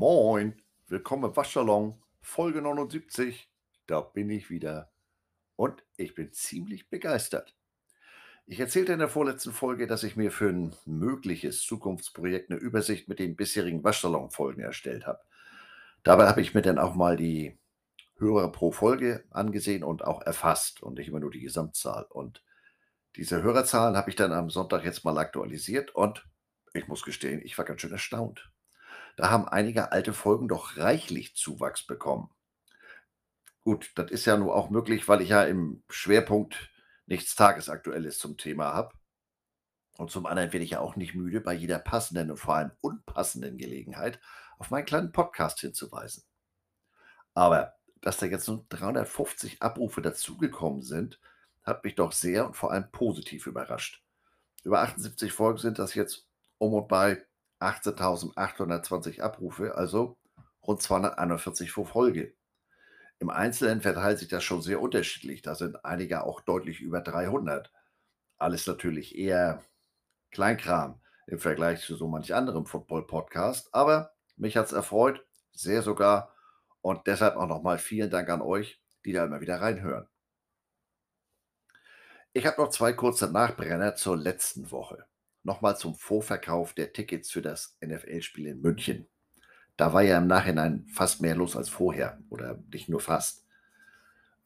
Moin, willkommen im Waschsalon, Folge 79. Da bin ich wieder und ich bin ziemlich begeistert. Ich erzählte in der vorletzten Folge, dass ich mir für ein mögliches Zukunftsprojekt eine Übersicht mit den bisherigen Waschsalon-Folgen erstellt habe. Dabei habe ich mir dann auch mal die Hörer pro Folge angesehen und auch erfasst und nicht immer nur die Gesamtzahl. Und diese Hörerzahlen habe ich dann am Sonntag jetzt mal aktualisiert und ich muss gestehen, ich war ganz schön erstaunt. Da haben einige alte Folgen doch reichlich Zuwachs bekommen. Gut, das ist ja nur auch möglich, weil ich ja im Schwerpunkt nichts Tagesaktuelles zum Thema habe. Und zum anderen werde ich ja auch nicht müde, bei jeder passenden und vor allem unpassenden Gelegenheit auf meinen kleinen Podcast hinzuweisen. Aber dass da jetzt nur 350 Abrufe dazugekommen sind, hat mich doch sehr und vor allem positiv überrascht. Über 78 Folgen sind das jetzt um und bei 18.820 Abrufe, also rund 241 pro Folge. Im Einzelnen verteilt sich das schon sehr unterschiedlich. Da sind einige auch deutlich über 300. Alles natürlich eher Kleinkram im Vergleich zu so manch anderem Football-Podcast. Aber mich hat es erfreut, sehr sogar. Und deshalb auch nochmal vielen Dank an euch, die da immer wieder reinhören. Ich habe noch zwei kurze Nachbrenner zur letzten Woche nochmal zum Vorverkauf der Tickets für das NFL-Spiel in München. Da war ja im Nachhinein fast mehr los als vorher oder nicht nur fast.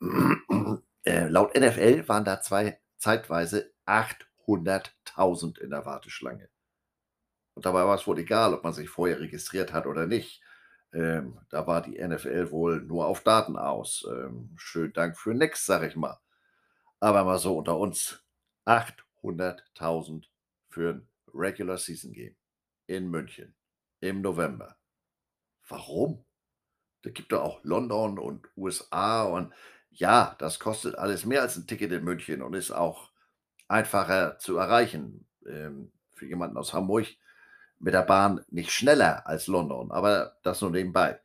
äh, laut NFL waren da zwei, zeitweise 800.000 in der Warteschlange. Und dabei war es wohl egal, ob man sich vorher registriert hat oder nicht. Ähm, da war die NFL wohl nur auf Daten aus. Ähm, schönen Dank für nix, sag ich mal. Aber mal so unter uns. 800.000 für ein Regular Season Game in München im November. Warum? Da gibt doch auch London und USA und ja, das kostet alles mehr als ein Ticket in München und ist auch einfacher zu erreichen. Ähm, für jemanden aus Hamburg mit der Bahn nicht schneller als London, aber das nur nebenbei.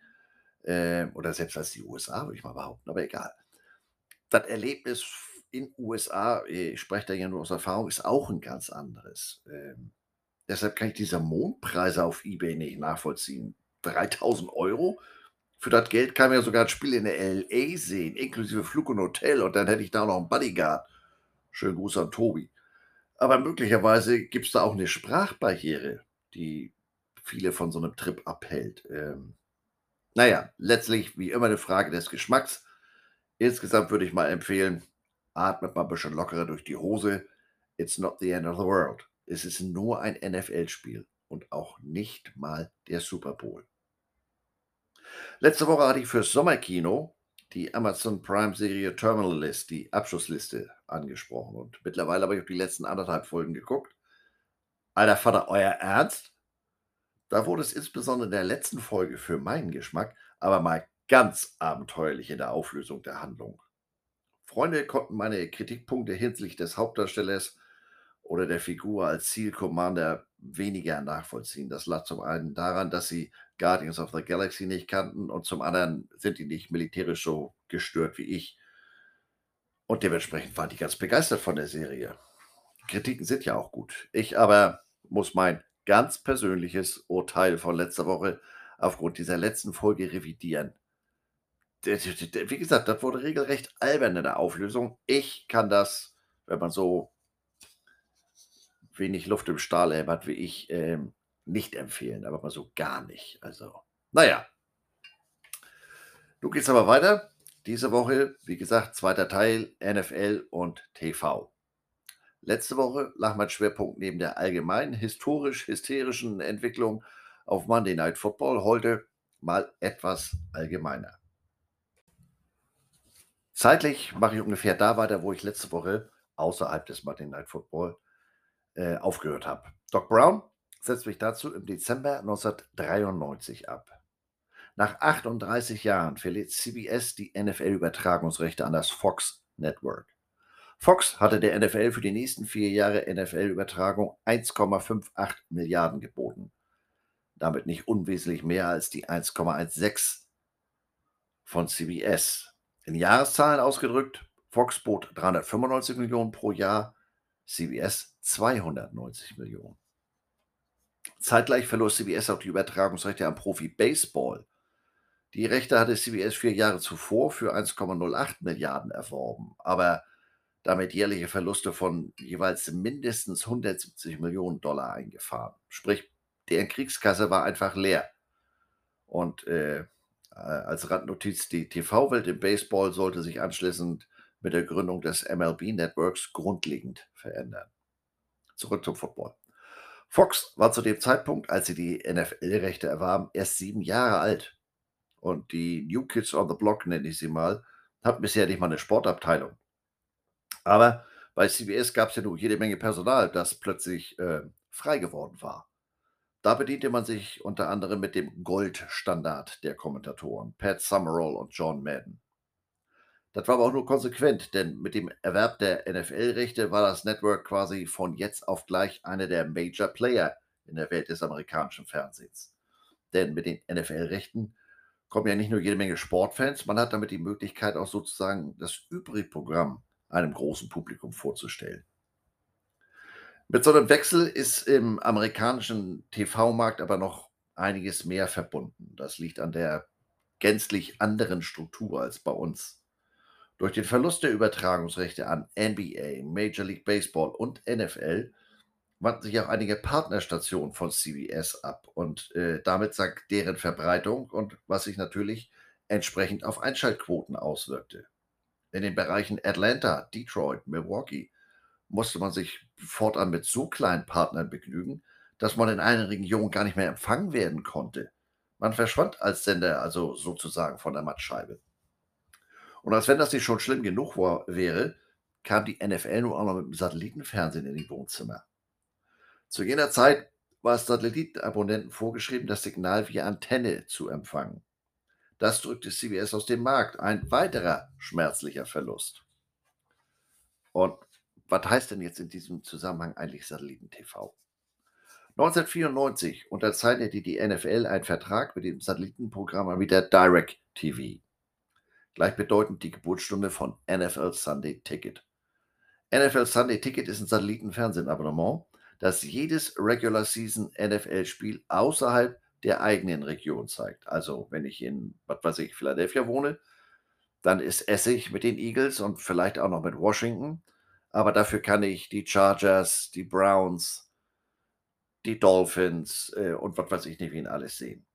Ähm, oder selbst als die USA, würde ich mal behaupten, aber egal. Das Erlebnis in USA, äh, ich spreche da ja nur aus Erfahrung, ist auch ein ganz anderes. Ähm, deshalb kann ich diese Mondpreise auf eBay nicht nachvollziehen. 3000 Euro? Für das Geld kann man ja sogar ein Spiel in der LA sehen, inklusive Flug und Hotel und dann hätte ich da noch einen Bodyguard. Schönen Gruß an Tobi. Aber möglicherweise gibt es da auch eine Sprachbarriere, die viele von so einem Trip abhält. Ähm, naja, letztlich wie immer eine Frage des Geschmacks. Insgesamt würde ich mal empfehlen, atmet mal ein bisschen lockerer durch die Hose. It's not the end of the world. Es ist nur ein NFL-Spiel und auch nicht mal der Super Bowl. Letzte Woche hatte ich fürs Sommerkino die Amazon Prime-Serie Terminal List, die Abschlussliste, angesprochen. Und mittlerweile habe ich auf die letzten anderthalb Folgen geguckt. Alter Vater, euer Ernst? Da wurde es insbesondere in der letzten Folge für meinen Geschmack aber mal ganz abenteuerlich in der Auflösung der Handlung. Freunde konnten meine Kritikpunkte hinsichtlich des Hauptdarstellers oder der Figur als Zielcommander weniger nachvollziehen. Das lag zum einen daran, dass sie Guardians of the Galaxy nicht kannten und zum anderen sind die nicht militärisch so gestört wie ich. Und dementsprechend waren die ganz begeistert von der Serie. Kritiken sind ja auch gut. Ich aber muss mein ganz persönliches Urteil von letzter Woche aufgrund dieser letzten Folge revidieren wie gesagt, das wurde regelrecht albern in der Auflösung. Ich kann das, wenn man so wenig Luft im Stahl hat wie ich, ähm, nicht empfehlen, aber mal so gar nicht. Also, naja. Du gehst aber weiter. Diese Woche, wie gesagt, zweiter Teil NFL und TV. Letzte Woche lag mein Schwerpunkt neben der allgemeinen historisch-hysterischen Entwicklung auf Monday Night Football. Heute mal etwas allgemeiner. Zeitlich mache ich ungefähr da weiter, wo ich letzte Woche außerhalb des Monday Night Football äh, aufgehört habe. Doc Brown setzt mich dazu im Dezember 1993 ab. Nach 38 Jahren verliert CBS die NFL-Übertragungsrechte an das Fox Network. Fox hatte der NFL für die nächsten vier Jahre NFL-Übertragung 1,58 Milliarden geboten. Damit nicht unwesentlich mehr als die 1,16 von CBS. In Jahreszahlen ausgedrückt, Fox bot 395 Millionen pro Jahr, CBS 290 Millionen. Zeitgleich verlor CBS auch die Übertragungsrechte am Profi Baseball. Die Rechte hatte CBS vier Jahre zuvor für 1,08 Milliarden erworben, aber damit jährliche Verluste von jeweils mindestens 170 Millionen Dollar eingefahren. Sprich, deren Kriegskasse war einfach leer. Und äh, als Randnotiz, die TV-Welt im Baseball sollte sich anschließend mit der Gründung des MLB-Networks grundlegend verändern. Zurück zum Football. Fox war zu dem Zeitpunkt, als sie die NFL-Rechte erwarben, erst sieben Jahre alt. Und die New Kids on the Block, nenne ich sie mal, hatten bisher nicht mal eine Sportabteilung. Aber bei CBS gab es ja nur jede Menge Personal, das plötzlich äh, frei geworden war. Da bediente man sich unter anderem mit dem Goldstandard der Kommentatoren, Pat Summerall und John Madden. Das war aber auch nur konsequent, denn mit dem Erwerb der NFL-Rechte war das Network quasi von jetzt auf gleich einer der Major Player in der Welt des amerikanischen Fernsehens. Denn mit den NFL-Rechten kommen ja nicht nur jede Menge Sportfans, man hat damit die Möglichkeit auch sozusagen das übrige Programm einem großen Publikum vorzustellen. Mit so einem Wechsel ist im amerikanischen TV-Markt aber noch einiges mehr verbunden. Das liegt an der gänzlich anderen Struktur als bei uns. Durch den Verlust der Übertragungsrechte an NBA, Major League Baseball und NFL wandten sich auch einige Partnerstationen von CBS ab und äh, damit sank deren Verbreitung und was sich natürlich entsprechend auf Einschaltquoten auswirkte. In den Bereichen Atlanta, Detroit, Milwaukee musste man sich fortan mit so kleinen Partnern begnügen, dass man in einigen Regionen gar nicht mehr empfangen werden konnte. Man verschwand als Sender also sozusagen von der Mattscheibe. Und als wenn das nicht schon schlimm genug war, wäre, kam die NFL nun auch noch mit dem Satellitenfernsehen in die Wohnzimmer. Zu jener Zeit war es Satellitenabonnenten vorgeschrieben, das Signal via Antenne zu empfangen. Das drückte CBS aus dem Markt. Ein weiterer schmerzlicher Verlust. Und was heißt denn jetzt in diesem Zusammenhang eigentlich Satelliten-TV? 1994 unterzeichnete die NFL einen Vertrag mit dem Satellitenprogramm wie der Direct TV. Gleichbedeutend die Geburtsstunde von NFL Sunday Ticket. NFL Sunday Ticket ist ein Satellitenfernsehabonnement, das jedes Regular Season NFL-Spiel außerhalb der eigenen Region zeigt. Also, wenn ich in, was weiß ich, Philadelphia wohne, dann ist Essig mit den Eagles und vielleicht auch noch mit Washington. Aber dafür kann ich die Chargers, die Browns, die Dolphins äh, und was weiß ich nicht, wen alles sehen.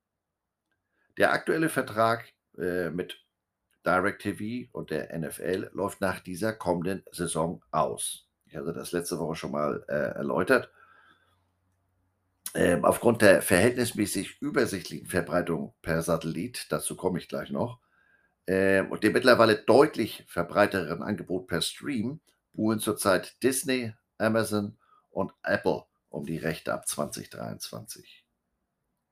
Der aktuelle Vertrag äh, mit DirecTV und der NFL läuft nach dieser kommenden Saison aus. Ich hatte das letzte Woche schon mal äh, erläutert. Ähm, aufgrund der verhältnismäßig übersichtlichen Verbreitung per Satellit, dazu komme ich gleich noch, ähm, und dem mittlerweile deutlich verbreiteren Angebot per Stream, buhlen zurzeit Disney, Amazon und Apple um die Rechte ab 2023.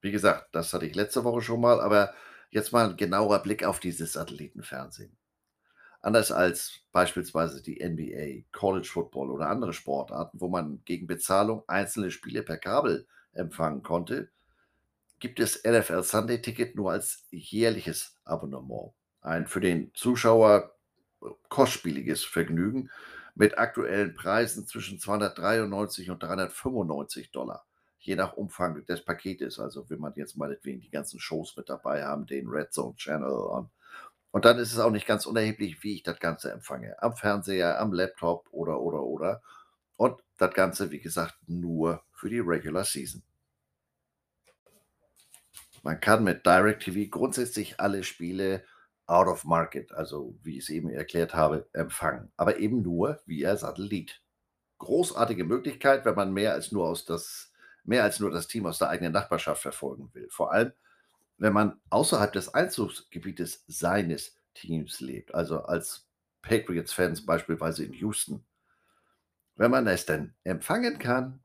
Wie gesagt, das hatte ich letzte Woche schon mal, aber jetzt mal ein genauer Blick auf dieses Satellitenfernsehen. Anders als beispielsweise die NBA, College Football oder andere Sportarten, wo man gegen Bezahlung einzelne Spiele per Kabel empfangen konnte, gibt es NFL Sunday Ticket nur als jährliches Abonnement. Ein für den Zuschauer kostspieliges Vergnügen mit aktuellen Preisen zwischen 293 und 395 Dollar, je nach Umfang des Paketes. Also wenn man jetzt meinetwegen die ganzen Shows mit dabei haben, den Red Zone Channel und, und dann ist es auch nicht ganz unerheblich, wie ich das Ganze empfange. Am Fernseher, am Laptop oder, oder, oder. Und das Ganze, wie gesagt, nur für die Regular Season. Man kann mit DirecTV grundsätzlich alle Spiele out of market, also wie ich es eben erklärt habe, empfangen. Aber eben nur via Satellit. Großartige Möglichkeit, wenn man mehr als nur aus das, mehr als nur das Team aus der eigenen Nachbarschaft verfolgen will. Vor allem, wenn man außerhalb des Einzugsgebietes seines Teams lebt, also als Patriots-Fans beispielsweise in Houston wenn man es denn empfangen kann.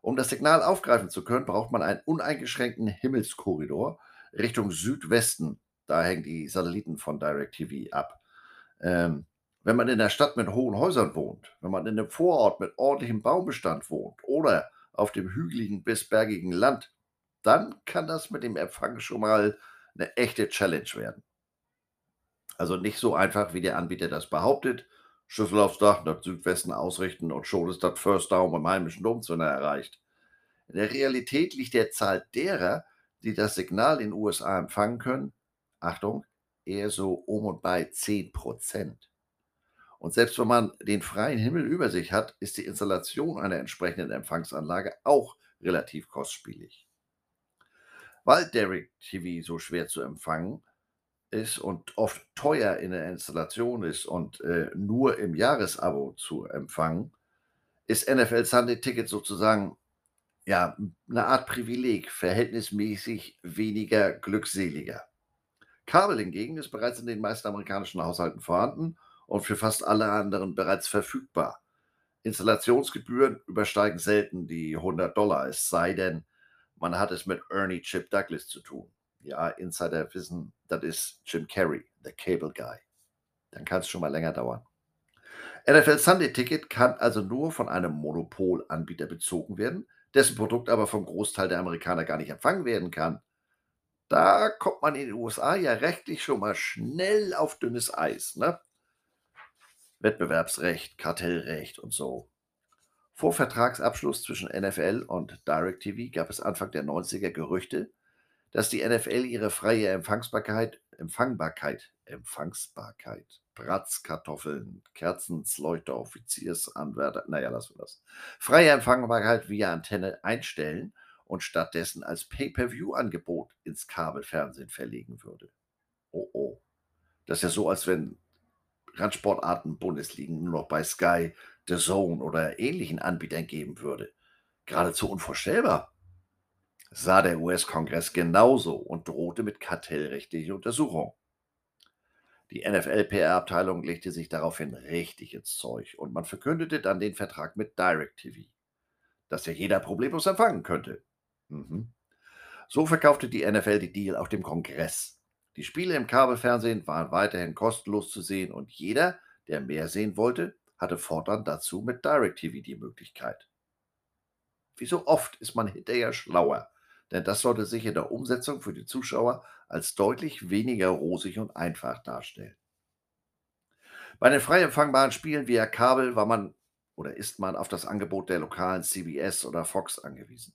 Um das Signal aufgreifen zu können, braucht man einen uneingeschränkten Himmelskorridor Richtung Südwesten. Da hängen die Satelliten von DirecTV ab. Ähm, wenn man in der Stadt mit hohen Häusern wohnt, wenn man in einem Vorort mit ordentlichem Baumbestand wohnt oder auf dem hügeligen bis bergigen Land, dann kann das mit dem Empfang schon mal eine echte Challenge werden. Also nicht so einfach, wie der Anbieter das behauptet. Schlüssel aufs Dach nach Südwesten ausrichten und schon ist das First Down beim heimischen Domzimmer erreicht. In der Realität liegt der Zahl derer, die das Signal in den USA empfangen können, Achtung, eher so um und bei 10% Und selbst wenn man den freien Himmel über sich hat, ist die Installation einer entsprechenden Empfangsanlage auch relativ kostspielig. Weil Derek TV so schwer zu empfangen ist und oft teuer in der Installation ist und äh, nur im Jahresabo zu empfangen, ist NFL Sunday Ticket sozusagen ja eine Art Privileg, verhältnismäßig weniger glückseliger. Kabel hingegen ist bereits in den meisten amerikanischen Haushalten vorhanden und für fast alle anderen bereits verfügbar. Installationsgebühren übersteigen selten die 100 Dollar, es sei denn, man hat es mit Ernie Chip Douglas zu tun. Ja, Insider wissen, das ist Jim Carrey, the Cable Guy. Dann kann es schon mal länger dauern. NFL Sunday Ticket kann also nur von einem Monopolanbieter bezogen werden, dessen Produkt aber vom Großteil der Amerikaner gar nicht empfangen werden kann. Da kommt man in den USA ja rechtlich schon mal schnell auf dünnes Eis. Ne? Wettbewerbsrecht, Kartellrecht und so. Vor Vertragsabschluss zwischen NFL und DirecTV gab es Anfang der 90er Gerüchte, dass die NFL ihre freie Empfangsbarkeit, Empfangbarkeit, Empfangsbarkeit, Bratzkartoffeln, Kerzensleuchter, Offiziersanwärter, naja, lassen wir das, freie Empfangbarkeit via Antenne einstellen und stattdessen als Pay-per-view-Angebot ins Kabelfernsehen verlegen würde. Oh oh. Das ist ja so, als wenn Randsportarten Bundesligen nur noch bei Sky, The Zone oder ähnlichen Anbietern geben würde. Geradezu unvorstellbar. Sah der US-Kongress genauso und drohte mit kartellrechtlicher Untersuchung. Die NFL-PR-Abteilung legte sich daraufhin richtig ins Zeug und man verkündete dann den Vertrag mit DirecTV, dass ja jeder problemlos empfangen könnte. Mhm. So verkaufte die NFL die Deal auch dem Kongress. Die Spiele im Kabelfernsehen waren weiterhin kostenlos zu sehen und jeder, der mehr sehen wollte, hatte fortan dazu mit DirecTV die Möglichkeit. Wie so oft ist man hinterher schlauer, denn das sollte sich in der Umsetzung für die Zuschauer als deutlich weniger rosig und einfach darstellen. Bei den frei empfangbaren Spielen via Kabel war man oder ist man auf das Angebot der lokalen CBS oder Fox angewiesen.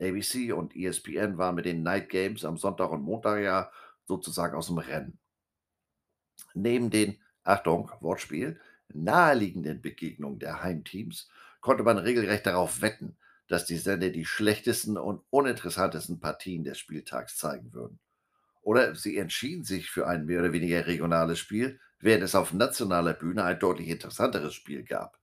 ABC und ESPN waren mit den Night Games am Sonntag und Montag ja sozusagen aus dem Rennen. Neben den, Achtung, Wortspiel, naheliegenden Begegnungen der Heimteams konnte man regelrecht darauf wetten, dass die Sender die schlechtesten und uninteressantesten Partien des Spieltags zeigen würden. Oder sie entschieden sich für ein mehr oder weniger regionales Spiel, während es auf nationaler Bühne ein deutlich interessanteres Spiel gab.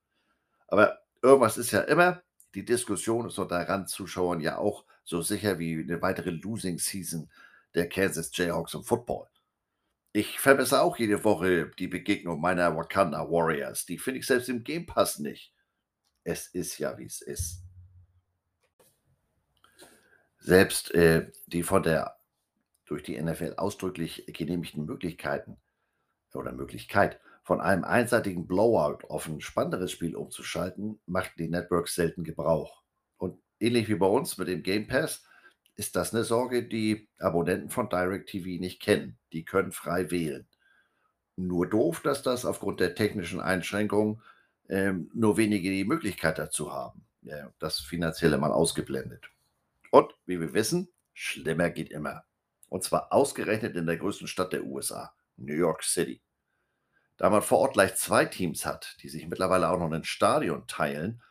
Aber irgendwas ist ja immer, die Diskussion ist unter Randzuschauern ja auch so sicher wie eine weitere Losing Season der Kansas Jayhawks im Football. Ich vermisse auch jede Woche die Begegnung meiner Wakanda Warriors. Die finde ich selbst im Game Pass nicht. Es ist ja, wie es ist. Selbst äh, die von der durch die NFL ausdrücklich genehmigten Möglichkeiten oder Möglichkeit, von einem einseitigen Blowout auf ein spannenderes Spiel umzuschalten, machten die Networks selten Gebrauch. Und ähnlich wie bei uns mit dem Game Pass ist das eine Sorge, die Abonnenten von DirecTV nicht kennen. Die können frei wählen. Nur doof, dass das aufgrund der technischen Einschränkungen ähm, nur wenige die Möglichkeit dazu haben. Ja, das Finanzielle mal ausgeblendet. Und wie wir wissen, schlimmer geht immer. Und zwar ausgerechnet in der größten Stadt der USA, New York City. Da man vor Ort gleich zwei Teams hat, die sich mittlerweile auch noch ein Stadion teilen,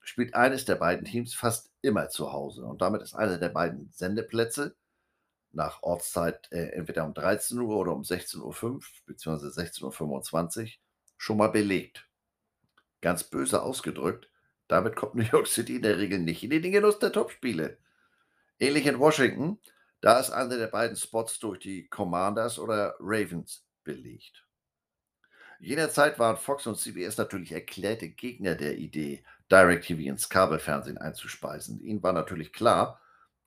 spielt eines der beiden Teams fast immer zu Hause und damit ist einer der beiden Sendeplätze nach Ortszeit äh, entweder um 13 Uhr oder um 16.05 Uhr bzw. 16.25 Uhr schon mal belegt. Ganz böse ausgedrückt, damit kommt New York City in der Regel nicht in den Genuss der Topspiele. Ähnlich in Washington, da ist einer der beiden Spots durch die Commanders oder Ravens belegt. Jenerzeit waren Fox und CBS natürlich erklärte Gegner der Idee, DirecTV ins Kabelfernsehen einzuspeisen. Ihnen war natürlich klar,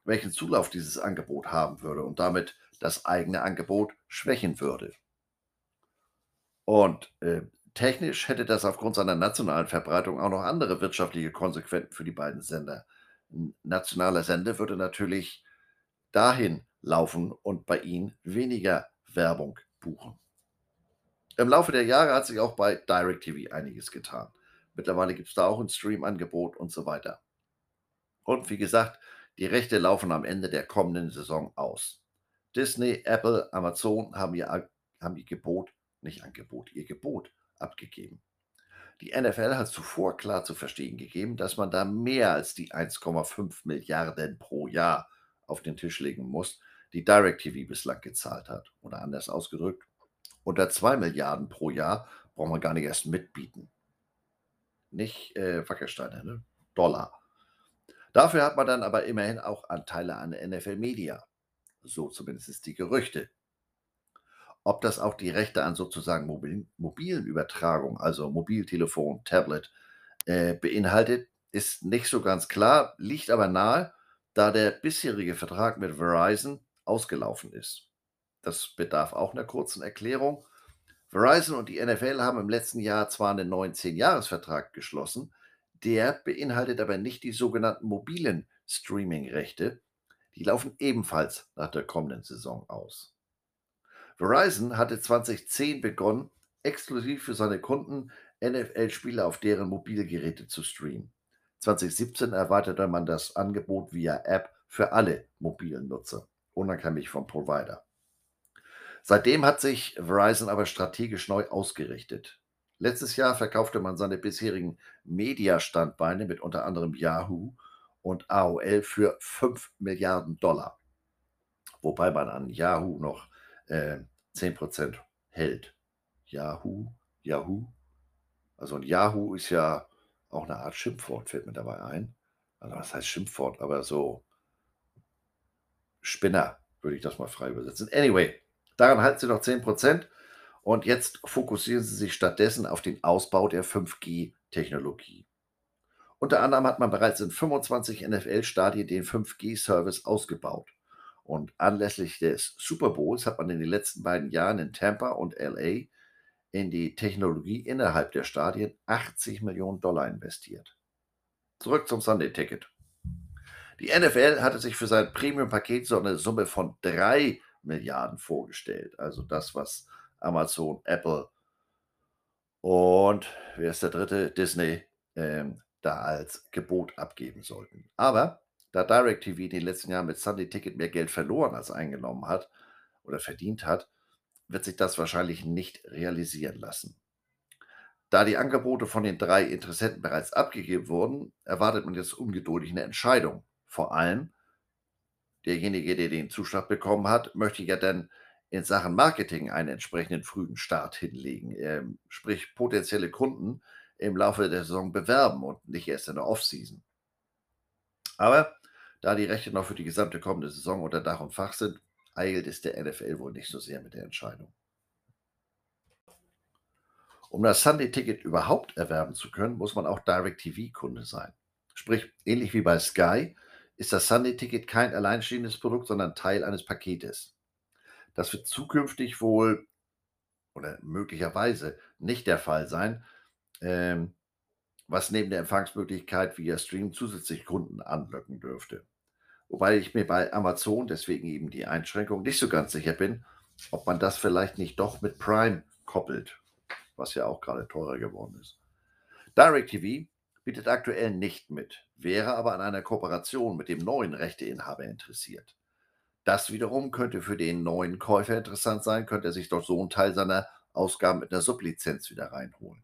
welchen Zulauf dieses Angebot haben würde und damit das eigene Angebot schwächen würde. Und äh, technisch hätte das aufgrund seiner nationalen Verbreitung auch noch andere wirtschaftliche Konsequenzen für die beiden Sender. Ein nationaler Sender würde natürlich dahin laufen und bei ihnen weniger Werbung buchen. Im Laufe der Jahre hat sich auch bei DirecTV einiges getan. Mittlerweile gibt es da auch ein Stream-Angebot und so weiter. Und wie gesagt, die Rechte laufen am Ende der kommenden Saison aus. Disney, Apple, Amazon haben ihr, haben ihr Gebot, nicht Angebot, ihr Gebot abgegeben. Die NFL hat zuvor klar zu verstehen gegeben, dass man da mehr als die 1,5 Milliarden pro Jahr auf den Tisch legen muss, die DirecTV bislang gezahlt hat. Oder anders ausgedrückt, unter 2 Milliarden pro Jahr braucht man gar nicht erst mitbieten. Nicht äh, Wackelsteine, ne? Dollar. Dafür hat man dann aber immerhin auch Anteile an NFL Media. So zumindest die Gerüchte. Ob das auch die Rechte an sozusagen mobilen, mobilen Übertragung, also Mobiltelefon, Tablet, äh, beinhaltet, ist nicht so ganz klar, liegt aber nahe, da der bisherige Vertrag mit Verizon ausgelaufen ist. Das bedarf auch einer kurzen Erklärung. Verizon und die NFL haben im letzten Jahr zwar einen neuen 10-Jahres-Vertrag geschlossen, der beinhaltet aber nicht die sogenannten mobilen Streaming-Rechte. Die laufen ebenfalls nach der kommenden Saison aus. Verizon hatte 2010 begonnen, exklusiv für seine Kunden NFL-Spiele auf deren Mobilgeräte zu streamen. 2017 erweiterte man das Angebot via App für alle mobilen Nutzer, unabhängig vom Provider. Seitdem hat sich Verizon aber strategisch neu ausgerichtet. Letztes Jahr verkaufte man seine bisherigen Media-Standbeine mit unter anderem Yahoo und AOL für 5 Milliarden Dollar. Wobei man an Yahoo noch äh, 10% hält. Yahoo, Yahoo. Also ein Yahoo ist ja auch eine Art Schimpfwort, fällt mir dabei ein. Also was heißt Schimpfwort? Aber so Spinner würde ich das mal frei übersetzen. Anyway, daran halten sie noch 10%. Und jetzt fokussieren sie sich stattdessen auf den Ausbau der 5G-Technologie. Unter anderem hat man bereits in 25 NFL-Stadien den 5G-Service ausgebaut. Und anlässlich des Super Bowls hat man in den letzten beiden Jahren in Tampa und LA in die Technologie innerhalb der Stadien 80 Millionen Dollar investiert. Zurück zum Sunday Ticket. Die NFL hatte sich für sein Premium-Paket so eine Summe von 3 Milliarden vorgestellt. Also das, was Amazon, Apple und wer ist der dritte? Disney ähm, da als Gebot abgeben sollten. Aber da DirecTV in den letzten Jahren mit Sunday Ticket mehr Geld verloren als eingenommen hat oder verdient hat, wird sich das wahrscheinlich nicht realisieren lassen. Da die Angebote von den drei Interessenten bereits abgegeben wurden, erwartet man jetzt ungeduldig eine Entscheidung. Vor allem derjenige, der den Zuschlag bekommen hat, möchte ja dann in Sachen Marketing einen entsprechenden frühen Start hinlegen, ähm, sprich potenzielle Kunden im Laufe der Saison bewerben und nicht erst in der Offseason. Aber da die Rechte noch für die gesamte kommende Saison unter Dach und Fach sind, eilt es der NFL wohl nicht so sehr mit der Entscheidung. Um das Sunday-Ticket überhaupt erwerben zu können, muss man auch Direct-TV-Kunde sein. Sprich, ähnlich wie bei Sky ist das Sunday-Ticket kein alleinstehendes Produkt, sondern Teil eines Paketes. Das wird zukünftig wohl oder möglicherweise nicht der Fall sein, ähm, was neben der Empfangsmöglichkeit via Stream zusätzlich Kunden anlocken dürfte. Wobei ich mir bei Amazon, deswegen eben die Einschränkung, nicht so ganz sicher bin, ob man das vielleicht nicht doch mit Prime koppelt, was ja auch gerade teurer geworden ist. DirecTV bietet aktuell nicht mit, wäre aber an einer Kooperation mit dem neuen Rechteinhaber interessiert. Das wiederum könnte für den neuen Käufer interessant sein, könnte er sich doch so einen Teil seiner Ausgaben mit einer Sublizenz wieder reinholen.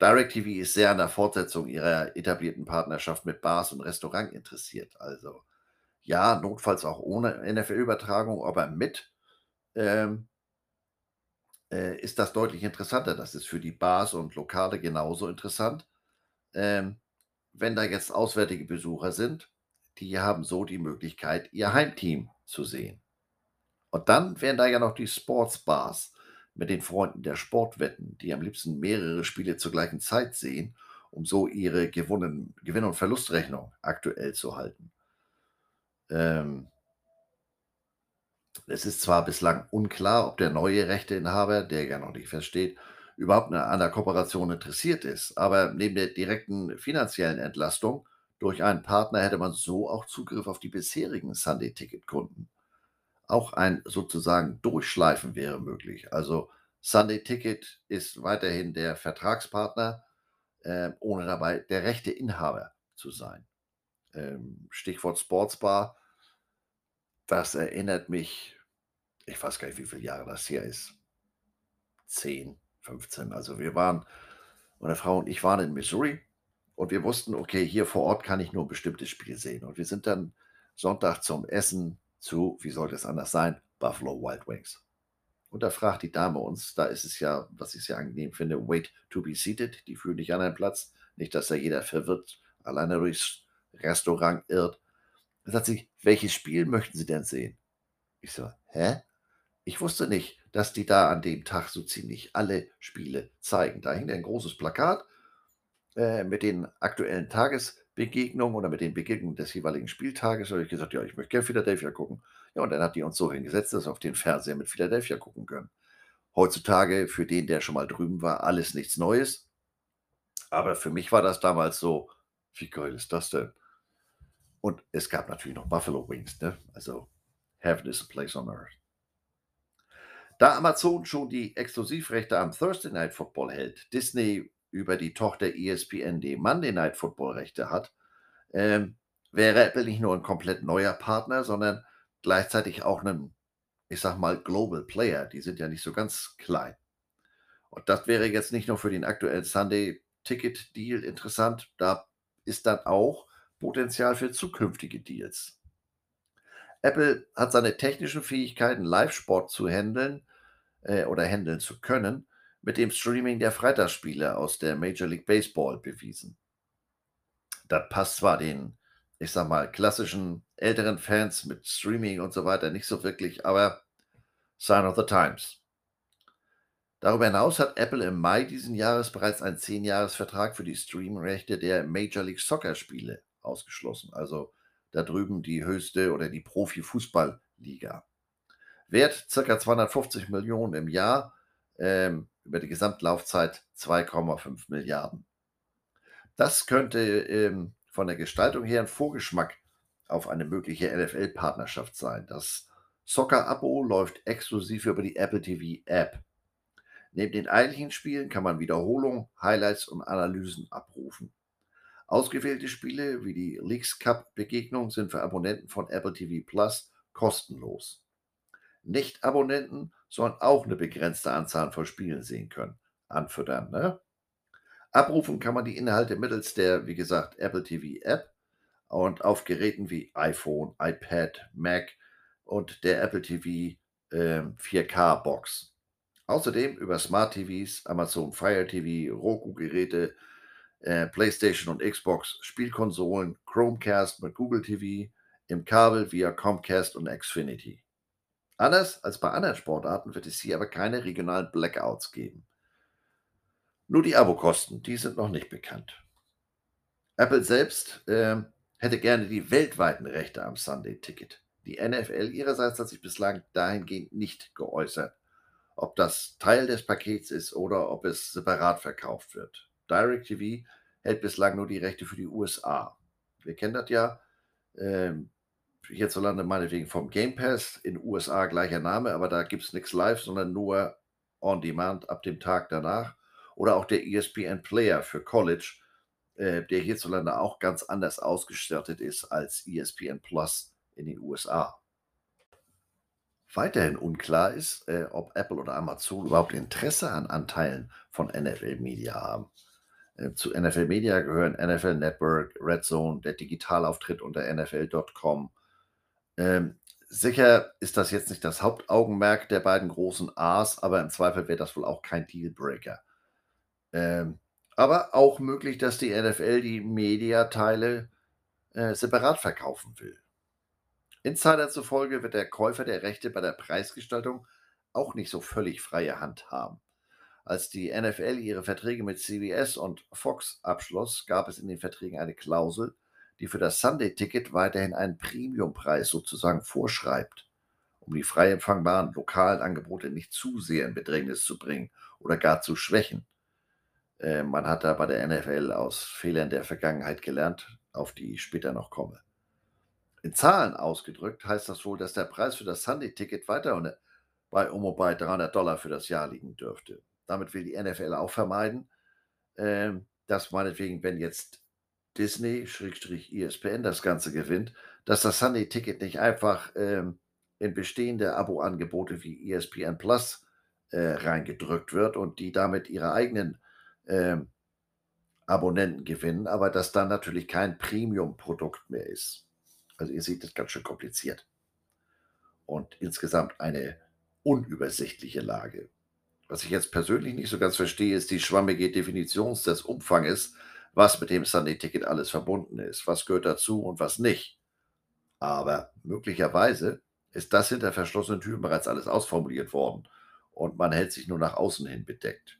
DirecTV ist sehr an der Fortsetzung ihrer etablierten Partnerschaft mit Bars und Restaurant interessiert. Also ja, notfalls auch ohne NFL-Übertragung, aber mit ähm, äh, ist das deutlich interessanter. Das ist für die Bars und Lokale genauso interessant. Ähm, wenn da jetzt auswärtige Besucher sind, die haben so die Möglichkeit, ihr Heimteam zu sehen. Und dann wären da ja noch die Sportsbars mit den Freunden der Sportwetten, die am liebsten mehrere Spiele zur gleichen Zeit sehen, um so ihre Gewinn- und Verlustrechnung aktuell zu halten. Ähm, es ist zwar bislang unklar, ob der neue Rechteinhaber, der ja noch nicht feststeht, überhaupt an der Kooperation interessiert ist, aber neben der direkten finanziellen Entlastung durch einen Partner hätte man so auch Zugriff auf die bisherigen Sunday-Ticket-Kunden auch ein sozusagen Durchschleifen wäre möglich. Also Sunday Ticket ist weiterhin der Vertragspartner, äh, ohne dabei der rechte Inhaber zu sein. ähm, Stichwort Sportsbar. Das erinnert mich ich weiß gar nicht, wie viele Jahre das her ist. 10, 15. Also wir waren meine Frau und ich waren in Missouri und wir wussten, okay, hier vor Ort kann ich nur 'n bestimmtes Spiel sehen. Und wir sind dann Sonntag zum Essen zu wie sollte es anders sein, Buffalo Wild Wings. Und da fragt die Dame uns da ist es ja, was ich sehr angenehm finde, wait to be seated. Die führen dich an einen Platz, nicht, dass da jeder verwirrt alleine durchs Restaurant irrt. Da sagt sie: „Welches Spiel möchten Sie denn sehen?“ Ich so: „Hä?“ Ich wusste nicht, dass die da an dem Tag so ziemlich alle Spiele zeigen. Da hing ein großes Plakat, äh, mit den aktuellen Tagesbegegnungen oder mit den Begegnungen des jeweiligen Spieltages. Da habe ich gesagt: „Ja, ich möchte gern Philadelphia gucken.“ Ja, und dann hat die uns so hingesetzt, dass wir auf den Fernseher mit Philadelphia gucken können. Heutzutage für den, der schon mal drüben war, alles nichts Neues. Aber für mich war das damals so: „Wie geil ist das denn?“ Und es gab natürlich noch Buffalo Wings, ne? Also, Heaven is a place on earth. Da Amazon schon die Exklusivrechte am Thursday Night Football hält, Disney über die Tochter ESPN die Monday Night Football Rechte hat, ähm, wäre Apple nicht nur 'n komplett neuer Partner, sondern gleichzeitig auch 'nen, ich sage mal, Global Player. Die sind ja nicht so ganz klein. Und das wäre jetzt nicht nur für den aktuellen Sunday Ticket Deal interessant, da ist dann auch Potenzial für zukünftige Deals. Apple hat seine technischen Fähigkeiten, Live-Sport zu händeln, äh, oder händeln zu können, mit dem Streaming der Freitagsspiele aus der Major League Baseball bewiesen. Das passt zwar den, ich sage mal, klassischen älteren Fans mit Streaming und so weiter nicht so wirklich, aber sign of the times. Darüber hinaus hat Apple im Mai diesen Jahres bereits einen 10-Jahres-Vertrag für die Streamrechte der Major League Soccer Spiele ausgeschlossen, also da drüben die höchste oder die Profifußball-Liga. Wert circa 250 Millionen im Jahr, ähm, über die Gesamtlaufzeit 2,5 Milliarden. Das könnte, ähm, von der Gestaltung her 'n Vorgeschmack auf eine mögliche NFL-Partnerschaft sein. Das Soccer-Abo läuft exklusiv über die Apple TV App. Neben den eigentlichen Spielen kann man Wiederholungen, Highlights und Analysen abrufen. Ausgewählte Spiele wie die Leagues Cup-Begegnung sind für Abonnenten von Apple TV+ kostenlos. Nicht-Abonnenten sollen auch 'ne begrenzte Anzahl von Spielen sehen können. Anfüttern, ne? Abrufen kann man die Inhalte mittels der, wie gesagt, Apple TV App und auf Geräten wie iPhone, iPad, Mac und der Apple TV, ähm, 4K-Box. Außerdem über Smart TVs, Amazon Fire TV, Roku-Geräte, äh, PlayStation und Xbox, Spielkonsolen, Chromecast mit Google TV, im Kabel via Comcast und Xfinity. Anders als bei anderen Sportarten wird es hier aber keine regionalen Blackouts geben. Nur die Abokosten, die sind noch nicht bekannt. Apple selbst, ähm, hätte gerne die weltweiten Rechte am Sunday Ticket. Die NFL ihrerseits hat sich bislang dahingehend nicht geäußert, ob das Teil des Pakets ist oder ob es separat verkauft wird. DirecTV hält bislang nur die Rechte für die USA. Wir kennen das ja, ähm, hierzulande meinetwegen vom Game Pass, in USA gleicher Name, aber da gibt's nix live, sondern nur on demand ab dem Tag danach. Oder auch der ESPN Player für College, äh, der hierzulande auch ganz anders ausgestattet ist als ESPN+ in den USA. Weiterhin unklar ist, äh, ob Apple oder Amazon überhaupt Interesse an Anteilen von NFL Media haben. Äh, zu NFL Media gehören NFL Network, RedZone, der Digitalauftritt unter NFL.com. Ähm, sicher ist das jetzt nicht das Hauptaugenmerk der beiden großen A's, aber im Zweifel wäre das wohl auch kein Dealbreaker. Ähm, aber auch möglich, dass die NFL die Mediateile, äh, separat verkaufen will. Insider zufolge wird der Käufer der Rechte bei der Preisgestaltung auch nicht so völlig freie Hand haben. Als die NFL ihre Verträge mit CBS und Fox abschloss, gab es in den Verträgen eine Klausel, die für das Sunday Ticket weiterhin einen Premiumpreis sozusagen vorschreibt, um die frei empfangbaren lokalen Angebote nicht zu sehr in Bedrängnis zu bringen oder gar zu schwächen. Äh, man hat da bei der NFL aus Fehlern der Vergangenheit gelernt, auf die ich später noch komme. In Zahlen ausgedrückt heißt das wohl, dass der Preis für das Sunday Ticket weiter bei um und bei 300 für das Jahr liegen dürfte. Damit will die NFL auch vermeiden, ähm, dass meinetwegen, wenn jetzt Disney/ESPN das Ganze gewinnt, dass das Sunday-Ticket nicht einfach, ähm, in bestehende Abo-Angebote wie ESPN+ äh, reingedrückt wird und die damit ihre eigenen, ähm, Abonnenten gewinnen, aber dass dann natürlich kein Premium-Produkt mehr ist. Also, ihr seht das ganz schön kompliziert. Und insgesamt eine unübersichtliche Lage. Was ich jetzt persönlich nicht so ganz verstehe, ist die schwammige Definition des Umfanges, was mit dem Sunday-Ticket alles verbunden ist, was gehört dazu und was nicht. Aber möglicherweise ist das hinter verschlossenen Türen bereits alles ausformuliert worden und man hält sich nur nach außen hin bedeckt.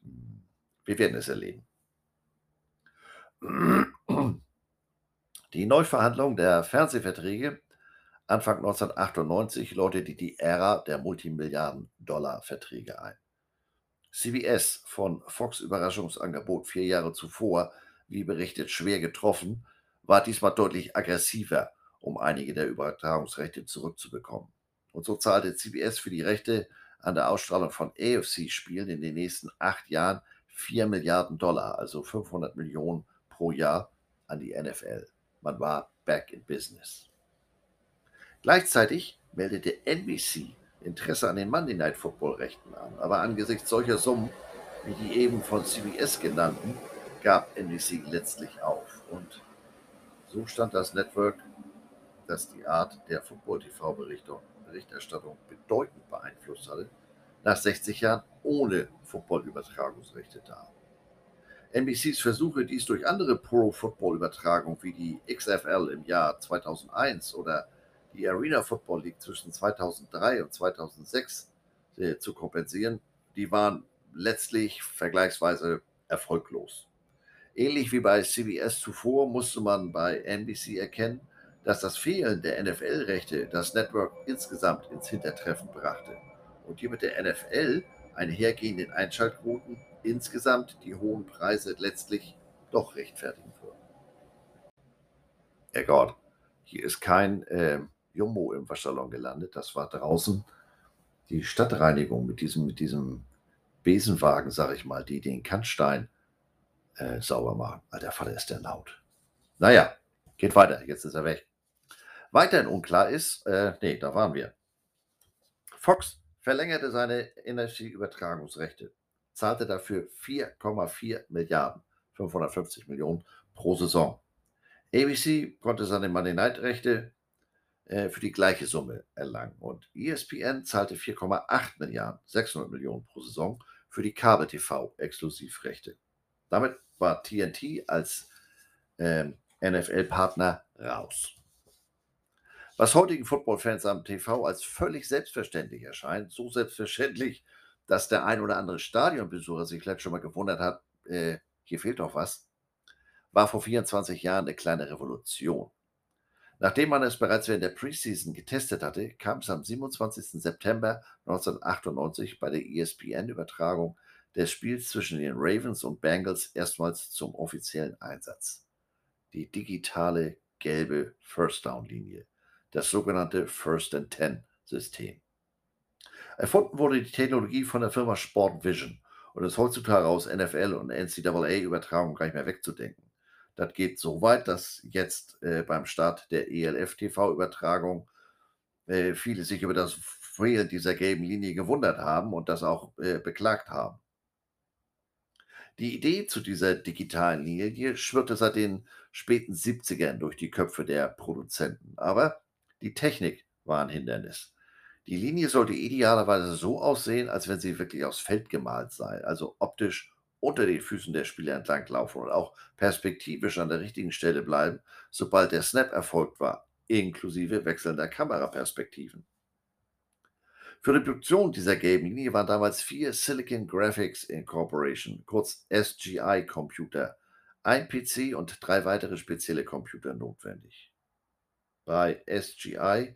Wir werden es erleben. Die Neuverhandlung der Fernsehverträge Anfang 1998 läutete die Ära der Multimilliarden-Dollar-Verträge ein. CBS von Fox Überraschungsangebot vier Jahre zuvor, wie berichtet, schwer getroffen, war diesmal deutlich aggressiver, um einige der Übertragungsrechte zurückzubekommen. Und so zahlte CBS für die Rechte an der Ausstrahlung von AFC-Spielen in den nächsten acht Jahren 4 Milliarden Dollar, also 500 Millionen pro Jahr, an die NFL. Man war back in business. Gleichzeitig meldete NBC Interesse an den Monday Night Football Rechten an, aber angesichts solcher Summen wie die eben von CBS genannten, gab NBC letztlich auf. Und so stand das Network, das die Art der Football TV Berichterstattung bedeutend beeinflusst hatte, nach 60 Jahren ohne Football-Übertragungsrechte da. NBCs Versuche, dies durch andere Pro-Football-Übertragungen wie die XFL im Jahr 2001 oder die Arena Football League zwischen 2003 und 2006 äh, zu kompensieren, die waren letztlich vergleichsweise erfolglos. Ähnlich wie bei CBS zuvor musste man bei NBC erkennen, dass das Fehlen der NFL-Rechte das Network insgesamt ins Hintertreffen brachte und hier mit der NFL einhergehenden Einschaltquoten insgesamt die hohen Preise letztlich doch rechtfertigen würden. Herrgott, hier ist kein äh, Jumbo im Waschsalon gelandet. Das war draußen die Stadtreinigung mit diesem, mit diesem Besenwagen, sag ich mal, die den Kannstein äh, sauber machen. Alter Vater, ist der laut. Naja, geht weiter. Jetzt ist er weg. Weiterhin unklar ist, äh, nee, da waren wir. Fox verlängerte seine Energieübertragungsrechte, zahlte dafür 4,4 Milliarden, 550 Millionen pro Saison. ABC konnte seine Monday Night Rechte äh, für die gleiche Summe erlangen. Und ESPN zahlte 4,8 Milliarden, 600 Millionen pro Saison für die Kabel-TV-Exklusivrechte. Damit war TNT als ähm, NFL-Partner raus. Was heutigen Footballfans am TV als völlig selbstverständlich erscheint, so selbstverständlich, dass der ein oder andere Stadionbesucher sich vielleicht schon mal gewundert hat, äh, hier fehlt doch was, war vor 24 Jahren eine kleine Revolution. Nachdem man es bereits während der Preseason getestet hatte, kam es am 27. September 1998 bei der ESPN-Übertragung des Spiels zwischen den Ravens und Bengals erstmals zum offiziellen Einsatz. Die digitale gelbe First Down Linie, das sogenannte First and Ten System. Erfunden wurde die Technologie von der Firma Sport Vision und ist heutzutage aus NFL und NCAA-Übertragung gar nicht mehr wegzudenken. Das geht so weit, dass jetzt äh, beim Start der ELF-TV-Übertragung äh, viele sich über das Fehlen dieser gelben Linie gewundert haben und das auch äh, beklagt haben. Die Idee zu dieser digitalen Linie schwirrte seit den späten 70ern durch die Köpfe der Produzenten. Aber die Technik war ein Hindernis. Die Linie sollte idealerweise so aussehen, als wenn sie wirklich aufs Feld gemalt sei, also optisch unter den Füßen der Spieler entlanglaufen und auch perspektivisch an der richtigen Stelle bleiben, sobald der Snap erfolgt war, inklusive wechselnder Kameraperspektiven. Für die Produktion dieser gelben Linie waren damals vier Silicon Graphics Incorporation, kurz SGI-Computer, ein PC und drei weitere spezielle Computer notwendig. Bei SGI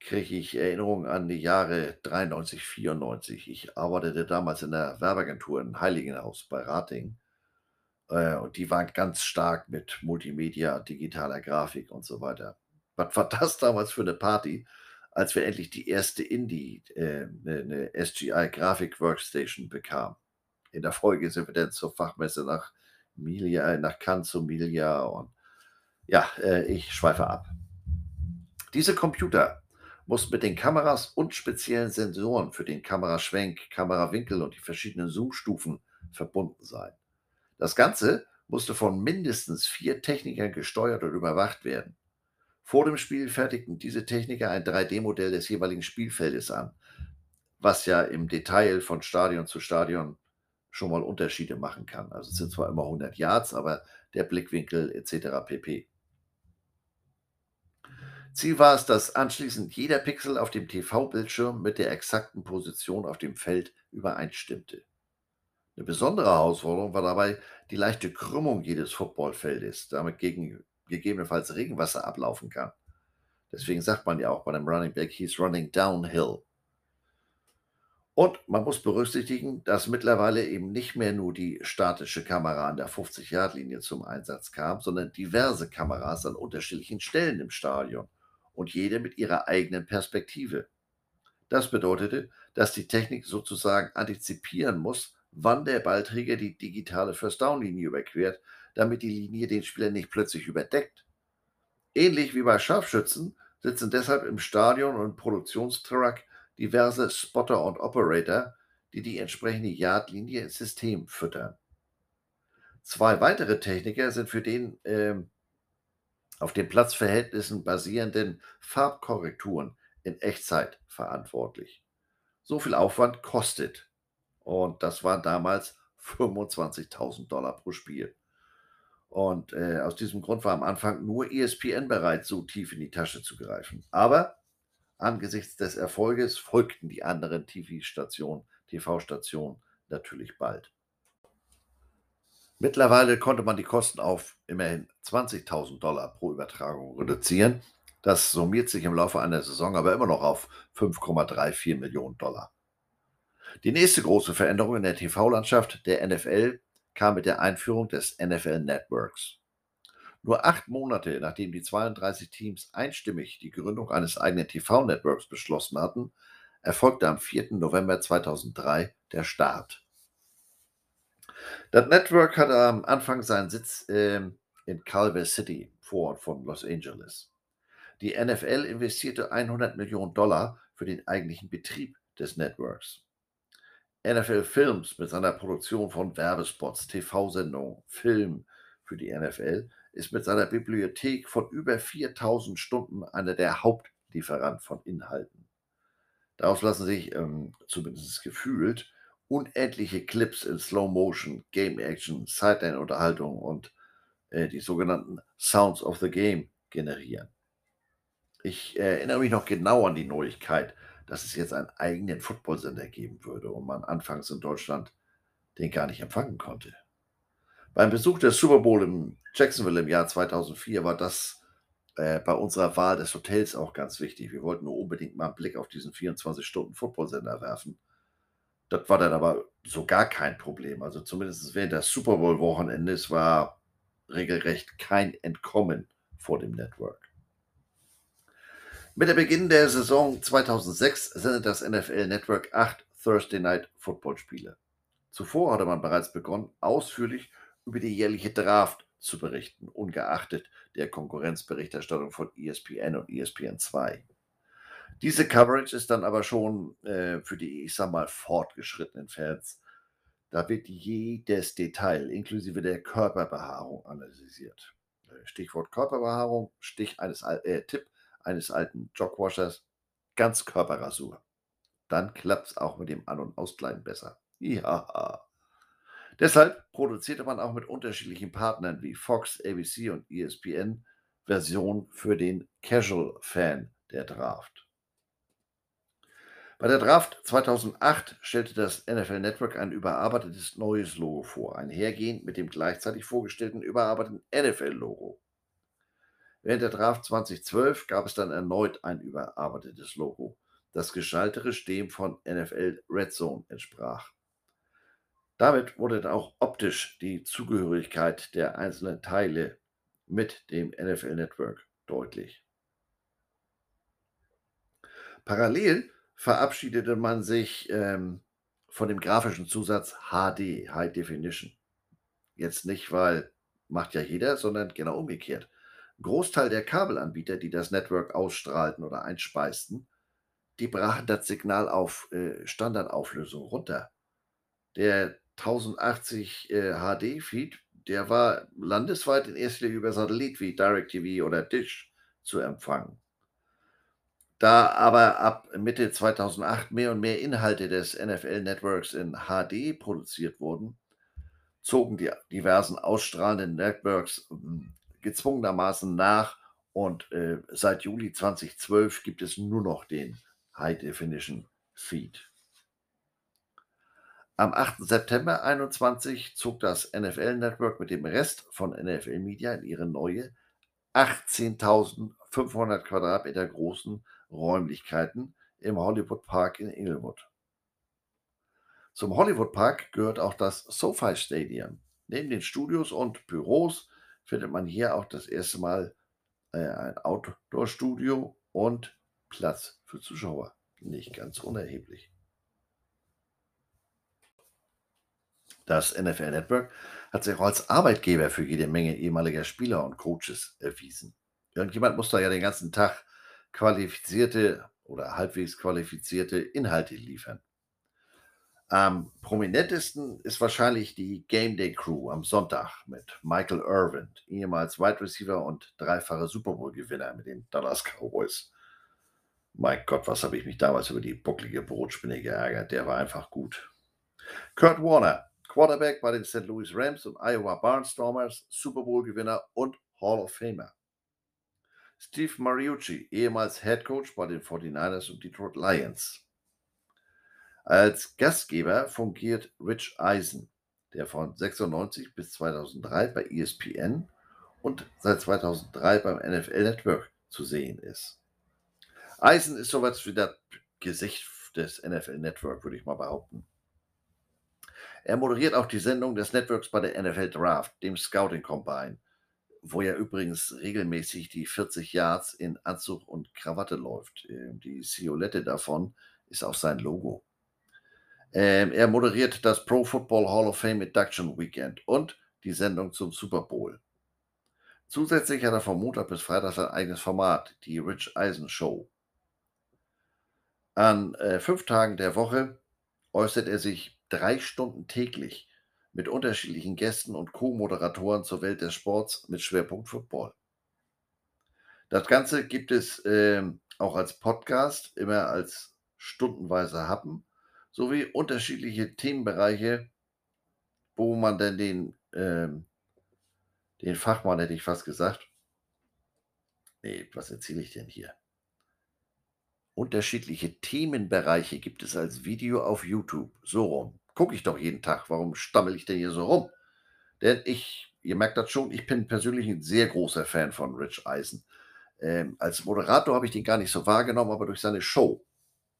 kriege ich Erinnerungen an die Jahre 93, 94. Ich arbeitete damals in der Werbeagentur in Heiligenhaus bei Rating. Äh, und die waren ganz stark mit Multimedia, digitaler Grafik und so weiter. Was war das damals für eine Party, als wir endlich die erste Indie, äh, eine, eine SGI Grafik Workstation bekamen? In der Folge sind wir dann zur Fachmesse nach Milia, nach Cannes zu Milia und ja, äh, ich schweife ab. Diese Computer muss mit den Kameras und speziellen Sensoren für den Kameraschwenk, Kamerawinkel und die verschiedenen Zoomstufen verbunden sein. Das Ganze musste von mindestens vier Technikern gesteuert und überwacht werden. Vor dem Spiel fertigten diese Techniker ein 3D-Modell des jeweiligen Spielfeldes an, was ja im Detail von Stadion zu Stadion schon mal Unterschiede machen kann. Also es sind zwar immer 100 Yards, aber der Blickwinkel etc. pp. Ziel war es, dass anschließend jeder Pixel auf dem TV-Bildschirm mit der exakten Position auf dem Feld übereinstimmte. Eine besondere Herausforderung war dabei die leichte Krümmung jedes Footballfeldes, damit gegen, gegebenenfalls Regenwasser ablaufen kann. Deswegen sagt man ja auch bei einem Running Back, he's running downhill. Und man muss berücksichtigen, dass mittlerweile eben nicht mehr nur die statische Kamera an der 50-Yard-Linie zum Einsatz kam, sondern diverse Kameras an unterschiedlichen Stellen im Stadion und jede mit ihrer eigenen Perspektive. Das bedeutete, dass die Technik sozusagen antizipieren muss, wann der Ballträger die digitale First-Down-Linie überquert, damit die Linie den Spieler nicht plötzlich überdeckt. Ähnlich wie bei Scharfschützen sitzen deshalb im Stadion und Produktionstruck diverse Spotter und Operator, die die entsprechende Yardlinie ins System füttern. Zwei weitere Techniker sind für den ähm, auf den Platzverhältnissen basierenden Farbkorrekturen in Echtzeit verantwortlich. So viel Aufwand kostet. Und das waren damals 25.000 Dollar pro Spiel. Und äh, aus diesem Grund war am Anfang nur ESPN bereit, so tief in die Tasche zu greifen. Aber angesichts des Erfolges folgten die anderen TV-Stationen, TV-Stationen natürlich bald. Mittlerweile konnte man die Kosten auf immerhin 20.000 Dollar pro Übertragung reduzieren. Das summiert sich im Laufe einer Saison aber immer noch auf 5,34 Millionen Dollar. Die nächste große Veränderung in der TV-Landschaft der NFL kam mit der Einführung des NFL Networks. Nur acht Monate nachdem die 32 Teams einstimmig die Gründung eines eigenen TV-Networks beschlossen hatten, erfolgte am 4. November 2003 der Start. Das Network hatte am Anfang seinen Sitz ähm, in Culver City, Vorort von Los Angeles. Die NFL investierte 100 Millionen Dollar für den eigentlichen Betrieb des Networks. NFL Films mit seiner Produktion von Werbespots, TV-Sendungen, Film für die NFL ist mit seiner Bibliothek von über 4000 Stunden einer der Hauptlieferanten von Inhalten. Daraus lassen sich, ähm, zumindest gefühlt, unendliche Clips in Slow Motion, Game Action, Sideline-Unterhaltung und äh, die sogenannten Sounds of the Game generieren. Ich äh, erinnere mich noch genau an die Neuigkeit, dass es jetzt einen eigenen Footballsender geben würde und man anfangs in Deutschland den gar nicht empfangen konnte. Beim Besuch des Super Bowl in Jacksonville im Jahr 2004 war das äh, bei unserer Wahl des Hotels auch ganz wichtig. Wir wollten nur unbedingt mal einen Blick auf diesen 24-Stunden-Footballsender werfen. Das war dann aber so gar kein Problem. Also zumindest während des Super Bowl-Wochenendes war regelrecht kein Entkommen vor dem Network. Mit der Beginn der Saison 2006 sendet das NFL Network acht Thursday Night Football Spiele. Zuvor hatte man bereits begonnen, ausführlich über die jährliche Draft zu berichten, ungeachtet der Konkurrenzberichterstattung von ESPN und ESPN 2. Diese Coverage ist dann aber schon äh, für die, ich sag mal, fortgeschrittenen Fans. Da wird jedes Detail inklusive der Körperbehaarung analysiert. Stichwort Körperbehaarung, Stich eines, äh, Tipp eines alten Jogwashers, Ganzkörperrasur. Dann klappt es auch mit dem An- und Auskleiden besser. Ja. Deshalb produzierte man auch mit unterschiedlichen Partnern wie Fox, ABC und ESPN Versionen für den Casual-Fan der Draft. Bei der Draft 2008 stellte das NFL Network ein überarbeitetes neues Logo vor, einhergehend mit dem gleichzeitig vorgestellten überarbeiteten NFL-Logo. Während der Draft 2012 gab es dann erneut ein überarbeitetes Logo, das gestalterisch dem von NFL Red Zone entsprach. Damit wurde dann auch optisch die Zugehörigkeit der einzelnen Teile mit dem NFL Network deutlich. Parallel verabschiedete man sich ähm, von dem grafischen Zusatz HD, High Definition. Jetzt nicht, weil macht ja jeder, sondern genau umgekehrt. Großteil der Kabelanbieter, die das Network ausstrahlten oder einspeisten, die brachen das Signal auf äh, Standardauflösung runter. Der 1080 äh, HD-Feed, der war landesweit in erster Linie über Satellit wie DirecTV oder Dish zu empfangen. Da aber ab Mitte 2008 mehr und mehr Inhalte des NFL-Networks in HD produziert wurden, zogen die diversen ausstrahlenden Networks hm, gezwungenermaßen nach und äh, seit Juli 2012 gibt es nur noch den High Definition Feed. Am 8. September 2021 zog das NFL Network mit dem Rest von NFL Media in ihre neue 18.500 Quadratmeter großen Räumlichkeiten im Hollywood Park in Inglewood. Zum Hollywood Park gehört auch das SoFi Stadium. Neben den Studios und Büros findet man hier auch das erste Mal äh, ein Outdoor-Studio und Platz für Zuschauer. Nicht ganz unerheblich. Das NFL Network hat sich auch als Arbeitgeber für jede Menge ehemaliger Spieler und Coaches erwiesen. Irgendjemand muss da ja den ganzen Tag qualifizierte oder halbwegs qualifizierte Inhalte liefern. Am prominentesten ist wahrscheinlich die Game Day Crew am Sonntag mit Michael Irvin, ehemals Wide Receiver und dreifache Super Bowl-Gewinner mit den Dallas Cowboys. Mein Gott, was habe ich mich damals über die bucklige Brotspinne geärgert. Der war einfach gut. Kurt Warner, Quarterback bei den St. Louis Rams und Iowa Barnstormers, Super Bowl-Gewinner und Hall of Famer. Steve Mariucci, ehemals Head Coach bei den 49ers und Detroit Lions. Als Gastgeber fungiert Rich Eisen, der von 96 bis 2003 bei ESPN und seit 2003 beim NFL Network zu sehen ist. Eisen ist sowas wie das Gesicht des NFL Network, würde ich mal behaupten. Er moderiert auch die Sendung des Networks bei der NFL Draft, dem Scouting Combine, wo er übrigens regelmäßig die 40 Yards in Anzug und Krawatte läuft. Ähm, die Silhouette davon ist auch sein Logo. Ähm, er moderiert das Pro Football Hall of Fame Induction Weekend und die Sendung zum Super Bowl. Zusätzlich hat er von Montag bis Freitag sein eigenes Format, die Rich Eisen Show. An äh, fünf Tagen der Woche äußert er sich drei Stunden täglich mit unterschiedlichen Gästen und Co-Moderatoren zur Welt des Sports mit Schwerpunkt Football. Das Ganze gibt es äh, auch als Podcast, immer als stundenweise Happen, sowie unterschiedliche Themenbereiche, wo man denn den, äh, den Fachmann, hätte ich fast gesagt, nee, was erzähle ich denn hier? Unterschiedliche Themenbereiche gibt es als Video auf YouTube. So rum gucke ich doch jeden Tag. Warum stammel ich denn hier so rum? Denn ich, ihr merkt das schon, ich bin persönlich ein sehr großer Fan von Rich Eisen. Ähm, als Moderator habe ich den gar nicht so wahrgenommen, aber durch seine Show,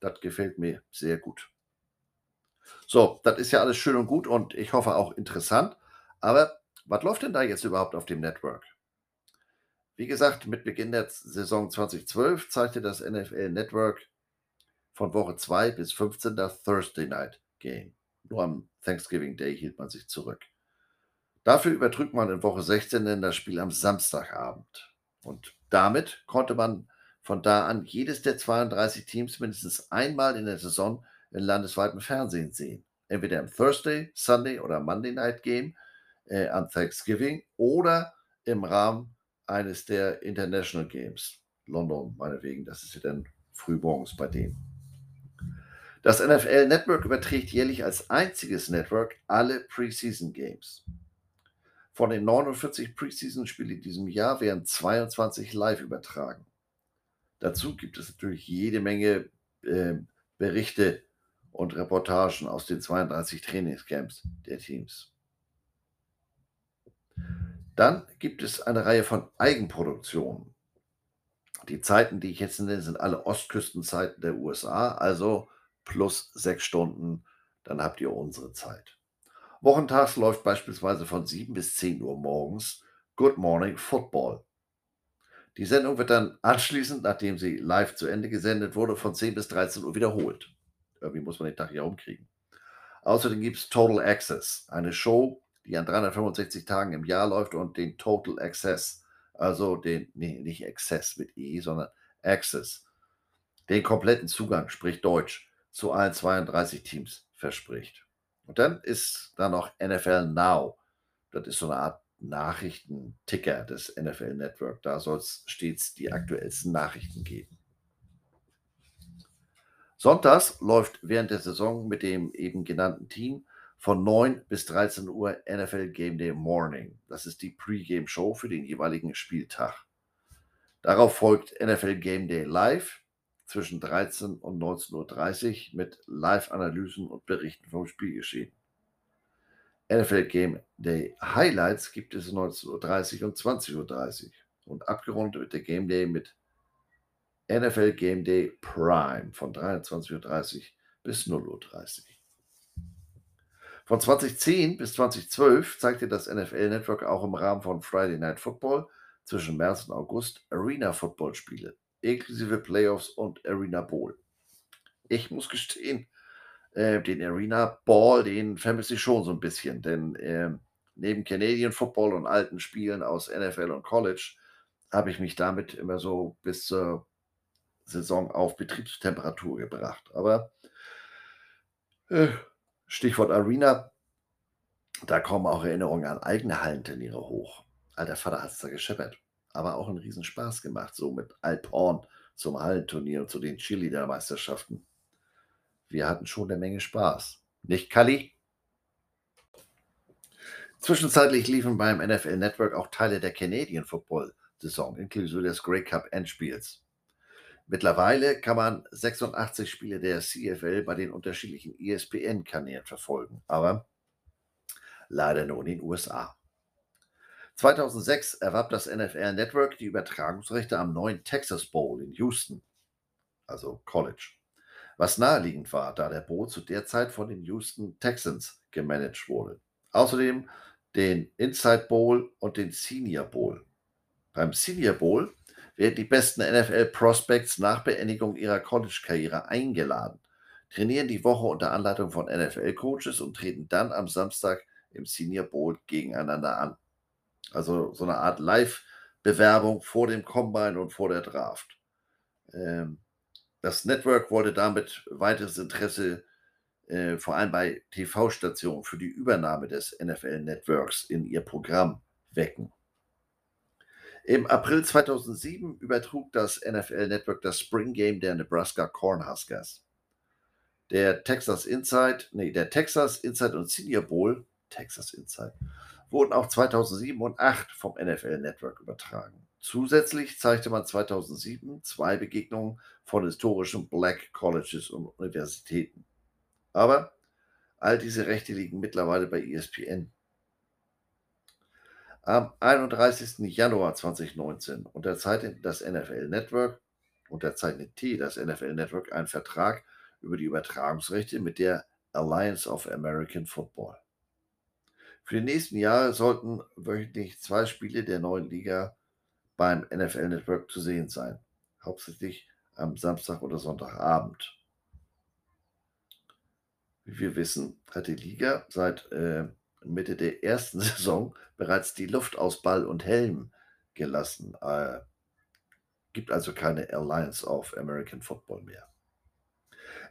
das gefällt mir sehr gut. So, das ist ja alles schön und gut und ich hoffe auch interessant. Aber was läuft denn da jetzt überhaupt auf dem Network? Wie gesagt, mit Beginn der Saison 2012 zeigte das NFL Network von Woche 2 bis 15 das Thursday Night Game. Nur am Thanksgiving Day hielt man sich zurück. Dafür übertrug man in Woche 16 dann das Spiel am Samstagabend. Und damit konnte man von da an jedes der 32 Teams mindestens einmal in der Saison in landesweitem Fernsehen sehen. Entweder im Thursday, Sunday oder Monday Night Game äh, am Thanksgiving oder im Rahmen eines der International Games. London, meinetwegen, das ist ja dann frühmorgens bei denen. Das NFL Network überträgt jährlich als einziges Network alle Preseason Games. Von den 49 Preseason-Spielen in diesem Jahr werden 22 live übertragen. Dazu gibt es natürlich jede Menge äh, Berichte und Reportagen aus den 32 Trainingscamps der Teams. Dann gibt es eine Reihe von Eigenproduktionen. Die Zeiten, die ich jetzt nenne, sind alle Ostküstenzeiten der USA, also plus sechs Stunden, dann habt ihr unsere Zeit. Wochentags läuft beispielsweise von 7 bis 10 Uhr morgens Good Morning Football. Die Sendung wird dann anschließend, nachdem sie live zu Ende gesendet wurde, von 10 bis 13 Uhr wiederholt. Irgendwie muss man den Tag ja umkriegen. Außerdem gibt es Total Access, eine Show, die an 365 Tagen im Jahr läuft und den Total Access, also den, nee, nicht Access mit E, sondern Access, den kompletten Zugang, sprich Deutsch, zu allen 32 Teams verspricht. Und dann ist da noch NFL Now. Das ist so eine Art Nachrichtenticker des NFL Network. Da soll es stets die aktuellsten Nachrichten geben. Sonntags läuft während der Saison mit dem eben genannten Team von 9 bis 13 Uhr NFL Game Day Morning. Das ist die Pre-Game Show für den jeweiligen Spieltag. Darauf folgt NFL Game Day Live zwischen 13 und 19.30 Uhr mit Live-Analysen und Berichten vom Spielgeschehen. NFL Game Day Highlights gibt es 19.30 Uhr und 20.30 Uhr und abgerundet wird der Game Day mit NFL Game Day Prime von 23.30 Uhr bis 0.30 Uhr. Von 2010 bis 2012 zeigte das NFL Network auch im Rahmen von Friday Night Football zwischen März und August Arena Football Spiele, inklusive Playoffs und Arena Bowl. Ich muss gestehen, äh, den Arena Ball, den vermisse ich schon so ein bisschen, denn äh, neben Canadian Football und alten Spielen aus NFL und College habe ich mich damit immer so bis zur Saison auf Betriebstemperatur gebracht. Aber äh, Stichwort Arena, da kommen auch Erinnerungen an eigene Hallenturniere hoch. Alter Vater hat es da gescheppert. Aber auch einen Riesenspaß gemacht, so mit Alphorn zum Hallenturnier und zu den Cheerleader-Meisterschaften. Wir hatten schon eine Menge Spaß. Nicht, Kali? Zwischenzeitlich liefen beim NFL Network auch Teile der Canadian Football Saison, inklusive des Grey Cup Endspiels. Mittlerweile kann man 86 Spiele der CFL bei den unterschiedlichen ESPN-Kanälen verfolgen, aber leider nur in den USA. 2006 erwarb das NFL Network die Übertragungsrechte am neuen Texas Bowl in Houston, also College, was naheliegend war, da der Bowl zu der Zeit von den Houston Texans gemanagt wurde. Außerdem den Inside Bowl und den Senior Bowl. Beim Senior Bowl werden die besten NFL-Prospects nach Beendigung ihrer College-Karriere eingeladen, trainieren die Woche unter Anleitung von NFL-Coaches und treten dann am Samstag im Senior Bowl gegeneinander an. Also so eine Art Live-Bewerbung vor dem Combine und vor der Draft. Ähm, das Network wollte damit weiteres Interesse äh, vor allem bei TV-Stationen für die Übernahme des NFL-Networks in ihr Programm wecken. Im April 2007 übertrug das NFL Network das Spring Game der Nebraska Cornhuskers. Der Texas Inside, nee, der Texas Inside und Senior Bowl, Texas Inside, wurden auch 2007 und 2008 vom NFL Network übertragen. Zusätzlich zeigte man 2007 zwei Begegnungen von historischen Black Colleges und Universitäten. Aber all diese Rechte liegen mittlerweile bei ESPN. Am 31. Januar 2019 unterzeichnete das NFL Network, unterzeichnete das NFL Network einen Vertrag über die Übertragungsrechte mit der Alliance of American Football. Für die nächsten Jahre sollten wöchentlich zwei Spiele der neuen Liga beim NFL Network zu sehen sein, hauptsächlich am Samstag oder Sonntagabend. Wie wir wissen, hat die Liga seit äh, Mitte der ersten Saison bereits die Luft aus Ball und Helm gelassen. Äh, gibt also keine Alliance of American Football mehr.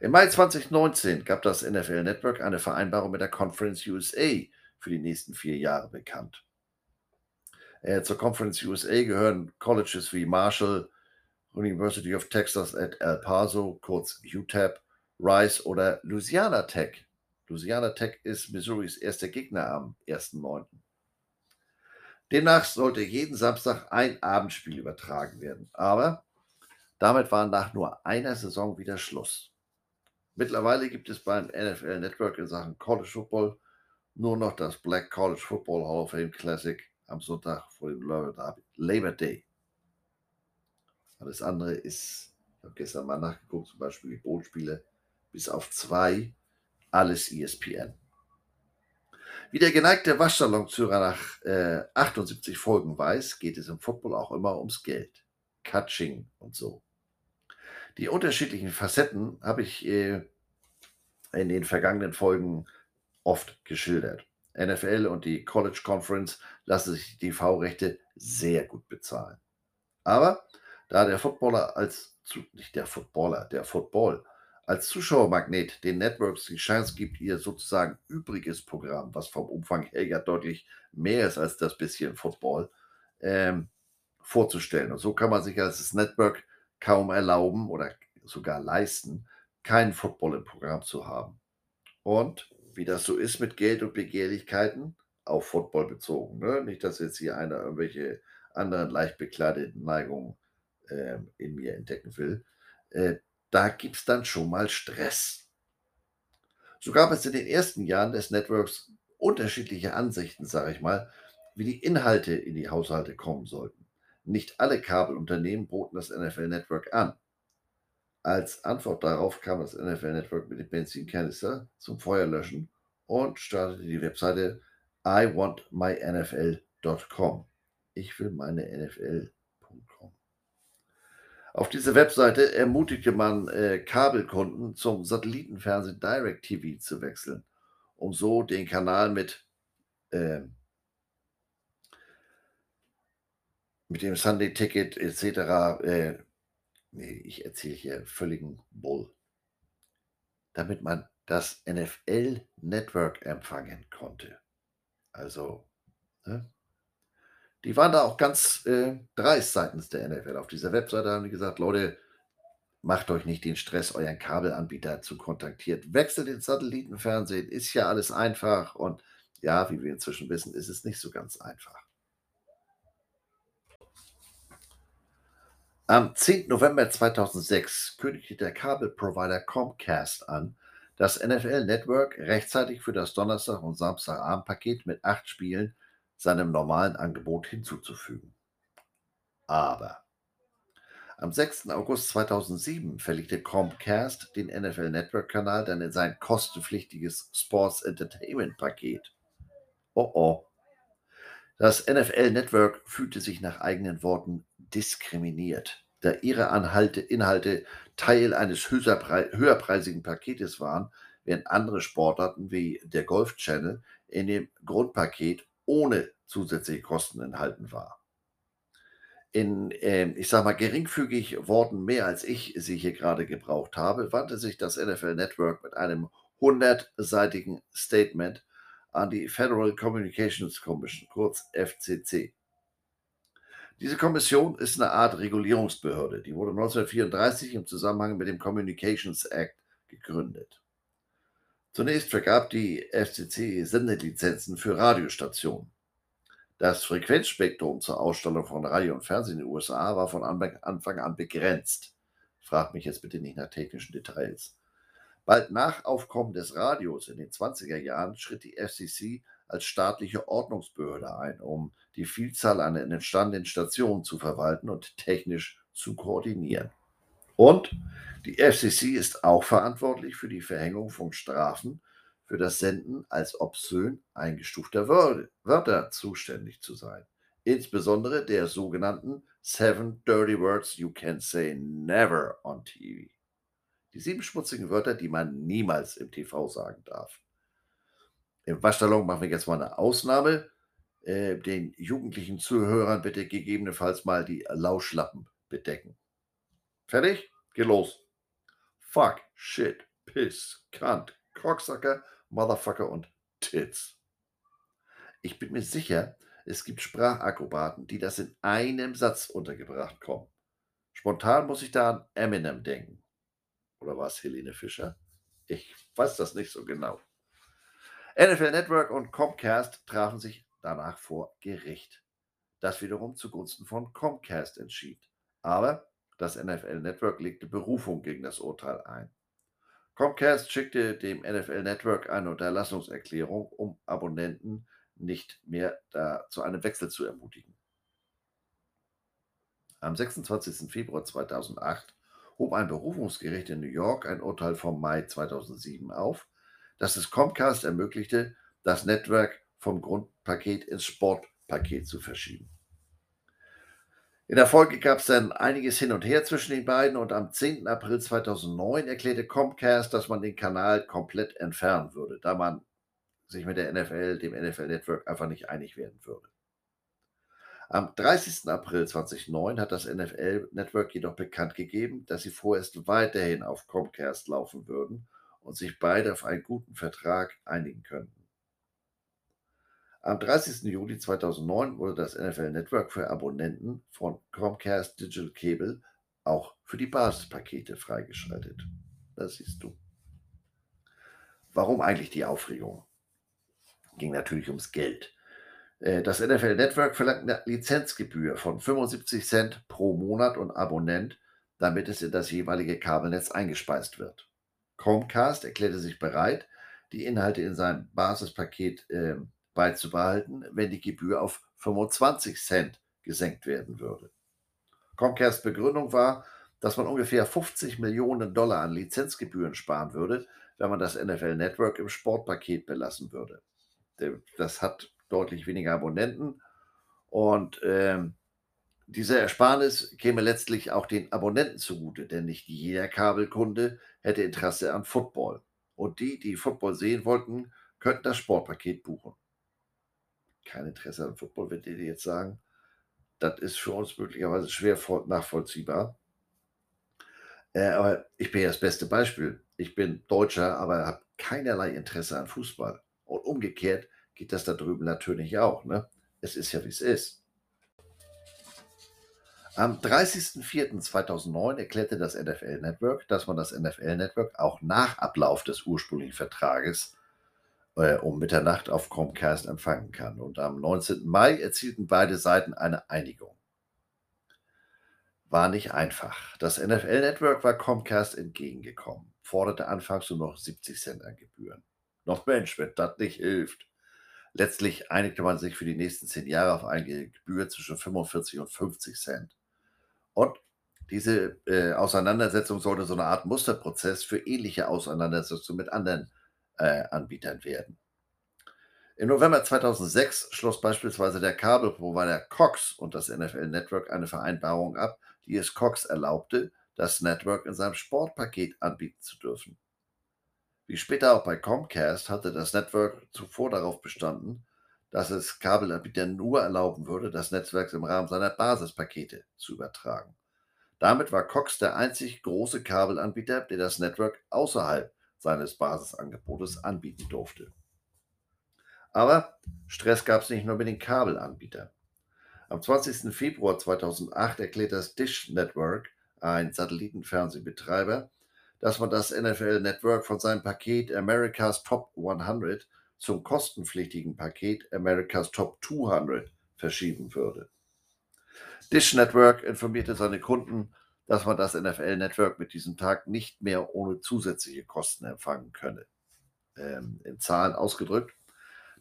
Im Mai 2019 gab das NFL Network eine Vereinbarung mit der Conference USA für die nächsten vier Jahre bekannt. Äh, zur Conference USA gehören Colleges wie Marshall, University of Texas at El Paso, kurz UTEP, Rice oder Louisiana Tech. Louisiana Tech ist Missouris erster Gegner am 1.9. Demnach sollte jeden Samstag ein Abendspiel übertragen werden. Aber damit war nach nur einer Saison wieder Schluss. Mittlerweile gibt es beim NFL Network in Sachen College Football nur noch das Black College Football Hall of Fame Classic am Sonntag vor dem Labor Day. Alles andere ist, ich habe gestern mal nachgeguckt, zum Beispiel die Bootspiele, bis auf zwei alles ESPN. Wie der geneigte Waschsalonzürer nach äh, 78 Folgen weiß, geht es im Football auch immer ums Geld. Catching und so. Die unterschiedlichen Facetten habe ich äh, in den vergangenen Folgen oft geschildert. NFL und die College Conference lassen sich die TV-Rechte sehr gut bezahlen. Aber da der Footballer als, nicht der Footballer, der Football als Zuschauermagnet den Networks die Chance gibt, ihr sozusagen übriges Programm, was vom Umfang her ja deutlich mehr ist als das bisschen Football, ähm, vorzustellen. Und so kann man sich als Network kaum erlauben oder sogar leisten, keinen Football im Programm zu haben. Und wie das so ist mit Geld und Begehrlichkeiten, auf Football bezogen. Ne? Nicht, dass jetzt hier einer irgendwelche anderen leicht bekleideten Neigungen äh, in mir entdecken will. Äh, da gibt es dann schon mal Stress. So gab es in den ersten Jahren des Networks unterschiedliche Ansichten, sage ich mal, wie die Inhalte in die Haushalte kommen sollten. Nicht alle Kabelunternehmen boten das NFL Network an. Als Antwort darauf kam das NFL Network mit dem Benzinkanister zum Feuerlöschen und startete die Webseite iwantmynfl.com. Ich will meine NFL.com. Auf dieser Webseite ermutigte man äh, Kabelkunden zum Satellitenfernsehen DirecTV zu wechseln, um so den Kanal mit, äh, mit dem Sunday Ticket etc. Äh, nee, ich erzähle hier völligen Bull. Damit man das NFL Network empfangen konnte. Also, ne? Die waren da auch ganz äh, dreist seitens der NFL. Auf dieser Webseite haben die gesagt, Leute, macht euch nicht den Stress, euren Kabelanbieter zu kontaktieren. Wechselt den Satellitenfernsehen, ist ja alles einfach. Und ja, wie wir inzwischen wissen, ist es nicht so ganz einfach. Am 10. November 2006 kündigte der Kabelprovider Comcast an, das NFL Network rechtzeitig für das Donnerstag- und Samstagabendpaket mit acht Spielen seinem normalen Angebot hinzuzufügen. Aber am 6. August 2007 verlegte Comcast den NFL Network-Kanal dann in sein kostenpflichtiges Sports Entertainment-Paket. Oh oh. Das NFL Network fühlte sich nach eigenen Worten diskriminiert da ihre Anhalte, Inhalte Teil eines höherpreisigen Paketes waren, während andere Sportarten wie der Golf Channel in dem Grundpaket ohne zusätzliche Kosten enthalten war. In, äh, ich sage mal, geringfügig Worten mehr als ich sie hier gerade gebraucht habe, wandte sich das NFL Network mit einem hundertseitigen Statement an die Federal Communications Commission, kurz FCC. Diese Kommission ist eine Art Regulierungsbehörde. Die wurde 1934 im Zusammenhang mit dem Communications Act gegründet. Zunächst vergab die FCC Sendelizenzen für Radiostationen. Das Frequenzspektrum zur Ausstellung von Radio und Fernsehen in den USA war von Anfang an begrenzt. Fragt mich jetzt bitte nicht nach technischen Details. Bald nach Aufkommen des Radios in den 20er Jahren schritt die FCC als staatliche Ordnungsbehörde ein, um die Vielzahl an entstandenen Stationen zu verwalten und technisch zu koordinieren. Und die FCC ist auch verantwortlich für die Verhängung von Strafen für das Senden als obszön eingestufter Wörter zuständig zu sein. Insbesondere der sogenannten Seven Dirty Words You Can Say Never on TV. Die sieben schmutzigen Wörter, die man niemals im TV sagen darf. Im Waschsalon machen wir jetzt mal eine Ausnahme. Äh, den jugendlichen Zuhörern bitte gegebenenfalls mal die Lauschlappen bedecken. Fertig? Geh los. Fuck, shit, piss, Kant, Cocksucker, Motherfucker und Tits. Ich bin mir sicher, es gibt Sprachakrobaten, die das in einem Satz untergebracht kommen. Spontan muss ich da an Eminem denken. Oder war es Helene Fischer? Ich weiß das nicht so genau. NFL Network und Comcast trafen sich danach vor Gericht, das wiederum zugunsten von Comcast entschied. Aber das NFL Network legte Berufung gegen das Urteil ein. Comcast schickte dem NFL Network eine Unterlassungserklärung, um Abonnenten nicht mehr zu einem Wechsel zu ermutigen. Am 26. Februar 2008 hob ein Berufungsgericht in New York ein Urteil vom Mai 2007 auf, das es Comcast ermöglichte, das Network vom Grundpaket ins Sportpaket zu verschieben. In der Folge gab es dann einiges hin und her zwischen den beiden und am 10. April 2009 erklärte Comcast, dass man den Kanal komplett entfernen würde, da man sich mit der NFL, dem NFL Network, einfach nicht einig werden würde. Am 30. April 2009 hat das NFL Network jedoch bekannt gegeben, dass sie vorerst weiterhin auf Comcast laufen würden und sich beide auf einen guten Vertrag einigen könnten. Am 30. Juli 2009 wurde das NFL Network für Abonnenten von Comcast Digital Cable auch für die Basispakete freigeschaltet. Das siehst du. Warum eigentlich die Aufregung? Ging natürlich ums Geld. Äh, das NFL Network verlangt eine Lizenzgebühr von 75 Cent pro Monat und Abonnent, damit es in das jeweilige Kabelnetz eingespeist wird. Comcast erklärte sich bereit, die Inhalte in seinem Basispaket äh, beizubehalten, wenn die Gebühr auf 25 Cent gesenkt werden würde. Comcasts Begründung war, dass man ungefähr 50 Millionen Dollar an Lizenzgebühren sparen würde, wenn man das NFL Network im Sportpaket belassen würde. Das hat deutlich weniger Abonnenten und ähm, diese Ersparnis käme letztlich auch den Abonnenten zugute, denn nicht jeder Kabelkunde hätte Interesse an Football. Und die, die Football sehen wollten, könnten das Sportpaket buchen kein Interesse an Football, wenn die jetzt sagen, das ist für uns möglicherweise schwer nachvollziehbar. Äh, aber ich bin ja das beste Beispiel. Ich bin Deutscher, aber habe keinerlei Interesse an Fußball. Und umgekehrt geht das da drüben natürlich auch. Ne? Es ist ja, wie es ist. Am 30.04.2009 erklärte das NFL Network, dass man das NFL Network auch nach Ablauf des ursprünglichen Vertrages äh, um Mitternacht auf Comcast empfangen kann. Und am 19. Mai erzielten beide Seiten eine Einigung. War nicht einfach. Das NFL-Network war Comcast entgegengekommen, forderte anfangs nur noch 70 Cent an Gebühren. Noch Mensch, wenn das nicht hilft. Letztlich einigte man sich für die nächsten zehn Jahre auf eine Gebühr zwischen 45 und 50 Cent. Und diese äh, Auseinandersetzung sollte so eine Art Musterprozess für ähnliche Auseinandersetzungen mit anderen äh, Anbietern werden. Im November 2006 schloss beispielsweise der Kabelprovider Cox und das NFL Network eine Vereinbarung ab, die es Cox erlaubte, das Network in seinem Sportpaket anbieten zu dürfen. Wie später auch bei Comcast hatte das Network zuvor darauf bestanden, dass es Kabelanbietern nur erlauben würde, das Netzwerk im Rahmen seiner Basispakete zu übertragen. Damit war Cox der einzig große Kabelanbieter, der das Network außerhalb seines Basisangebotes anbieten durfte. Aber Stress gab es nicht nur mit den Kabelanbietern. Am 20. Februar 2008 erklärt das Dish Network, ein Satellitenfernsehbetreiber, dass man das NFL Network von seinem Paket America's Top 100 zum kostenpflichtigen Paket America's Top 200 verschieben würde. Dish Network informierte seine Kunden, dass man das NFL-Network mit diesem Tag nicht mehr ohne zusätzliche Kosten empfangen könne. Ähm, in Zahlen ausgedrückt,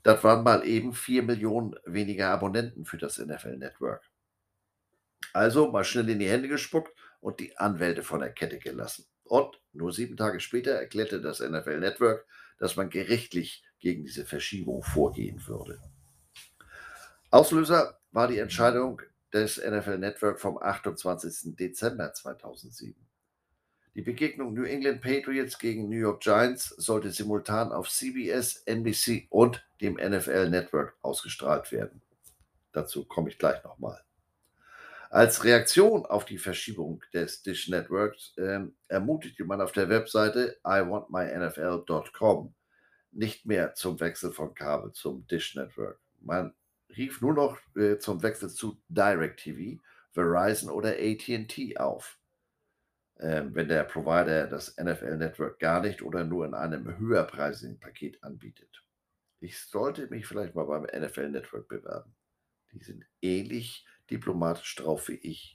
das waren mal eben 4 Millionen weniger Abonnenten für das NFL-Network. Also mal schnell in die Hände gespuckt und die Anwälte von der Kette gelassen. Und nur sieben Tage später erklärte das NFL Network, dass man gerichtlich gegen diese Verschiebung vorgehen würde. Auslöser war die Entscheidung des NFL Network vom 28. Dezember 2007. Die Begegnung New England Patriots gegen New York Giants sollte simultan auf CBS, NBC und dem NFL Network ausgestrahlt werden. Dazu komme ich gleich nochmal. Als Reaktion auf die Verschiebung des Dish Networks äh, ermutigte man auf der Webseite iwantmynfl.com nicht mehr zum Wechsel von Kabel zum Dish Network. Man rief nur noch äh, zum Wechsel zu DirecTV, Verizon oder ATT auf. Ähm, wenn der Provider das NFL Network gar nicht oder nur in einem höherpreisigen Paket anbietet. Ich sollte mich vielleicht mal beim NFL Network bewerben. Die sind ähnlich diplomatisch drauf wie ich.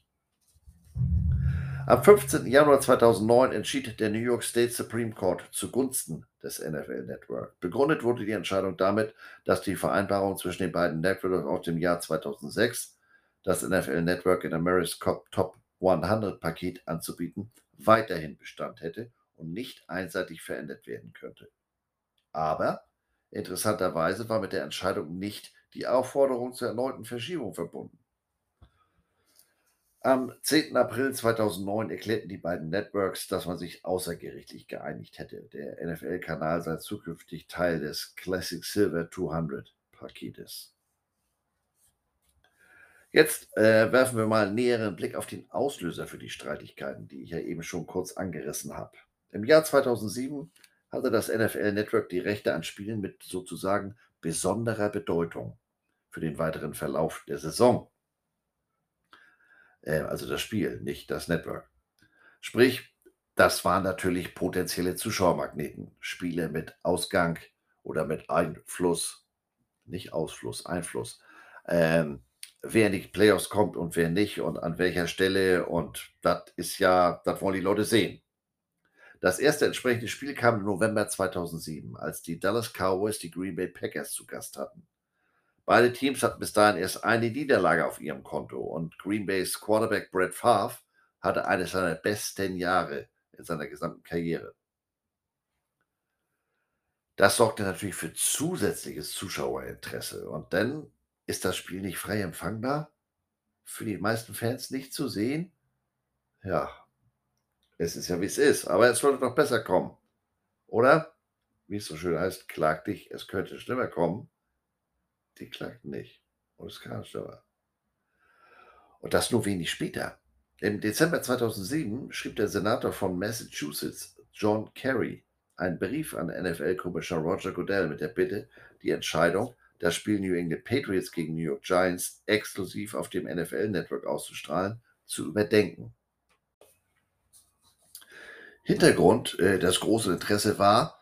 Am 15. Januar 2009 entschied der New York State Supreme Court zugunsten des NFL Network. Begründet wurde die Entscheidung damit, dass die Vereinbarung zwischen den beiden Networks aus dem Jahr 2006, das NFL Network in America's Top 100 Paket anzubieten, weiterhin Bestand hätte und nicht einseitig verändert werden könnte. Aber interessanterweise war mit der Entscheidung nicht die Aufforderung zur erneuten Verschiebung verbunden. Am 10. April 2009 erklärten die beiden Networks, dass man sich außergerichtlich geeinigt hätte. Der NFL-Kanal sei zukünftig Teil des Classic Silver 200 Paketes. Jetzt äh, werfen wir mal einen näheren Blick auf den Auslöser für die Streitigkeiten, die ich ja eben schon kurz angerissen habe. Im Jahr 2007 hatte das NFL Network die Rechte an Spielen mit sozusagen besonderer Bedeutung für den weiteren Verlauf der Saison. Äh, also das Spiel, nicht das Network. Sprich, das waren natürlich potenzielle Zuschauermagneten. Spiele mit Ausgang oder mit Einfluss, nicht Ausfluss, Einfluss. Ähm, wer in die Playoffs kommt und wer nicht und an welcher Stelle. Und das ist ja, das wollen die Leute sehen. Das erste entsprechende Spiel kam im November 2007, als die Dallas Cowboys die Green Bay Packers zu Gast hatten. Beide Teams hatten bis dahin erst eine Niederlage auf ihrem Konto und Green Bays Quarterback Brett Favre hatte eines seiner besten Jahre in seiner gesamten Karriere. Das sorgte natürlich für zusätzliches Zuschauerinteresse und dann ist das Spiel nicht frei empfangbar, für die meisten Fans nicht zu sehen. Ja, es ist ja wie es ist, aber es sollte doch besser kommen, oder? Wie es so schön heißt, klag dich, es könnte schlimmer kommen die klagten nicht. Und es kam aber. Und das nur wenig später. Im Dezember 2007 schrieb der Senator von Massachusetts, John Kerry, einen Brief an NFL-Commissioner Roger Goodell mit der Bitte, die Entscheidung, das Spiel New England Patriots gegen New York Giants exklusiv auf dem NFL-Network auszustrahlen, zu überdenken. Hintergrund, äh, das große Interesse war,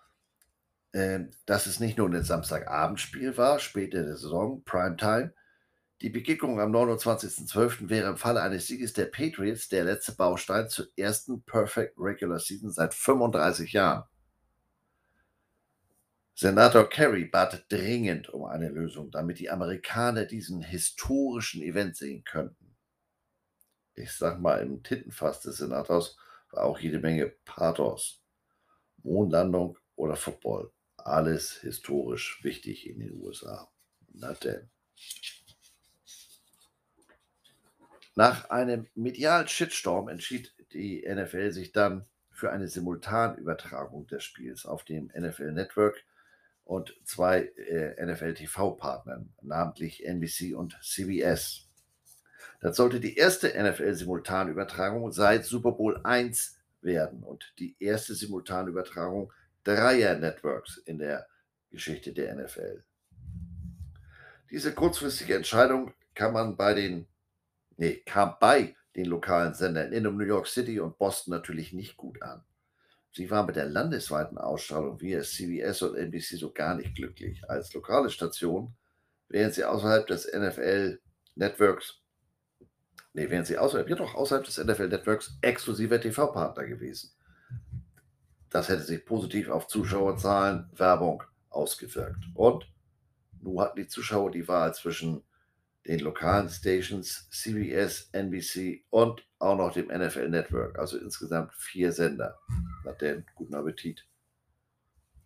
ähm, dass es nicht nur ein Samstagabendspiel war, spät in der Saison, Primetime. Die Begegnung am 29.12. wäre im Falle eines Sieges der Patriots der letzte Baustein zur ersten Perfect Regular Season seit 35 Jahren. Senator Kerry bat dringend um eine Lösung, damit die Amerikaner diesen historischen Event sehen könnten. Ich sag mal, im Tintenfass des Senators war auch jede Menge Pathos. Mondlandung oder Football alles historisch wichtig in den USA. Na denn. Nach einem medialen Shitstorm entschied die NFL sich dann für eine Simultanübertragung des Spiels auf dem NFL Network und zwei äh, NFL-TV-Partnern, namentlich NBC und CBS. Das sollte die erste NFL-Simultanübertragung seit Super Bowl I werden und die erste Simultanübertragung Dreier-Networks in der Geschichte der NFL. Diese kurzfristige Entscheidung kann man bei den, nee, kam bei den lokalen Sendern in New York City und Boston natürlich nicht gut an. Sie waren mit der landesweiten Ausstrahlung via CBS und NBC so gar nicht glücklich. Als lokale Station wären sie außerhalb des NFL-Networks, nee, wären sie außerhalb, ja doch, außerhalb des NFL-Networks exklusiver TV-Partner gewesen. Das hätte sich positiv auf Zuschauerzahlen, Werbung ausgewirkt. Und nun hatten die Zuschauer die Wahl zwischen den lokalen Stations, CBS, NBC und auch noch dem NFL Network. Also insgesamt vier Sender. Na denn, guten Appetit.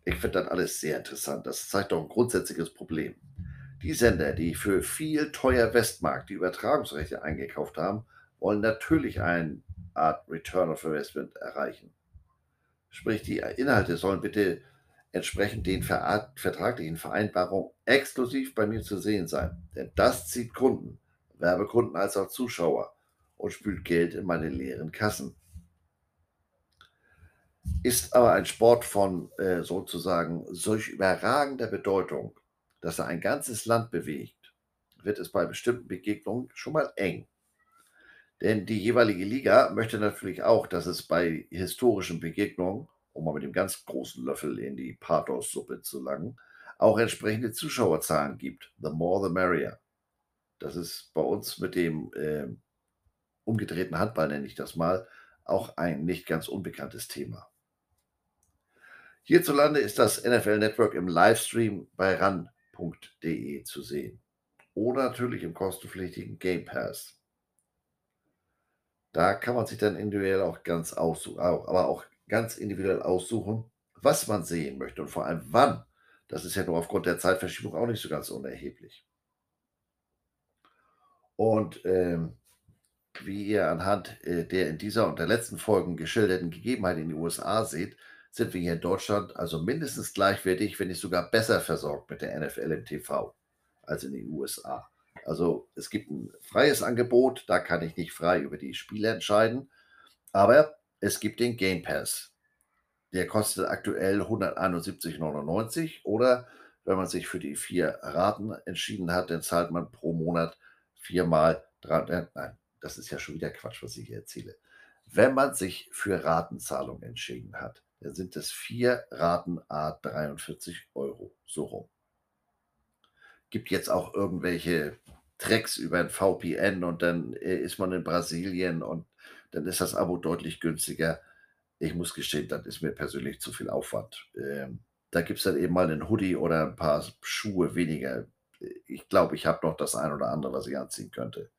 Ich finde das alles sehr interessant. Das zeigt doch ein grundsätzliches Problem. Die Sender, die für viel teuer Westmarkt die Übertragungsrechte eingekauft haben, wollen natürlich eine Art Return of Investment erreichen. Sprich, die Inhalte sollen bitte entsprechend den vertraglichen Vereinbarungen exklusiv bei mir zu sehen sein. Denn das zieht Kunden, Werbekunden als auch Zuschauer und spült Geld in meine leeren Kassen. Ist aber ein Sport von äh, sozusagen solch überragender Bedeutung, dass er ein ganzes Land bewegt, wird es bei bestimmten Begegnungen schon mal eng. Denn die jeweilige Liga möchte natürlich auch, dass es bei historischen Begegnungen, um mal mit dem ganz großen Löffel in die Pathos-Suppe zu langen, auch entsprechende Zuschauerzahlen gibt. The more the merrier. Das ist bei uns mit dem äh, umgedrehten Handball, nenne ich das mal, auch ein nicht ganz unbekanntes Thema. Hierzulande ist das NFL Network im Livestream bei ran.de zu sehen. Oder natürlich im kostenpflichtigen Game Pass. Da kann man sich dann individuell auch ganz aussuchen, aber auch ganz individuell aussuchen, was man sehen möchte und vor allem wann. Das ist ja nur aufgrund der Zeitverschiebung auch nicht so ganz unerheblich. Und ähm, wie ihr anhand äh, der in dieser und der letzten Folgen geschilderten Gegebenheiten in den USA seht, sind wir hier in Deutschland also mindestens gleichwertig, wenn nicht sogar besser versorgt mit der NFL im TV als in den USA. Also es gibt ein freies Angebot, da kann ich nicht frei über die Spiele entscheiden, aber es gibt den Game Pass. Der kostet aktuell 171,99 oder wenn man sich für die vier Raten entschieden hat, dann zahlt man pro Monat viermal drei, äh, nein, das ist ja schon wieder Quatsch, was ich hier erzähle. Wenn man sich für Ratenzahlung entschieden hat, dann sind es vier Raten a 43 Euro, so rum. Gibt jetzt auch irgendwelche Tracks über ein VPN und dann äh, ist man in Brasilien und dann ist das Abo deutlich günstiger. Ich muss gestehen, das ist mir persönlich zu viel Aufwand. Ähm, da gibt es dann eben mal einen Hoodie oder ein paar Schuhe weniger. Ich glaube, ich habe noch das ein oder andere, was ich anziehen könnte.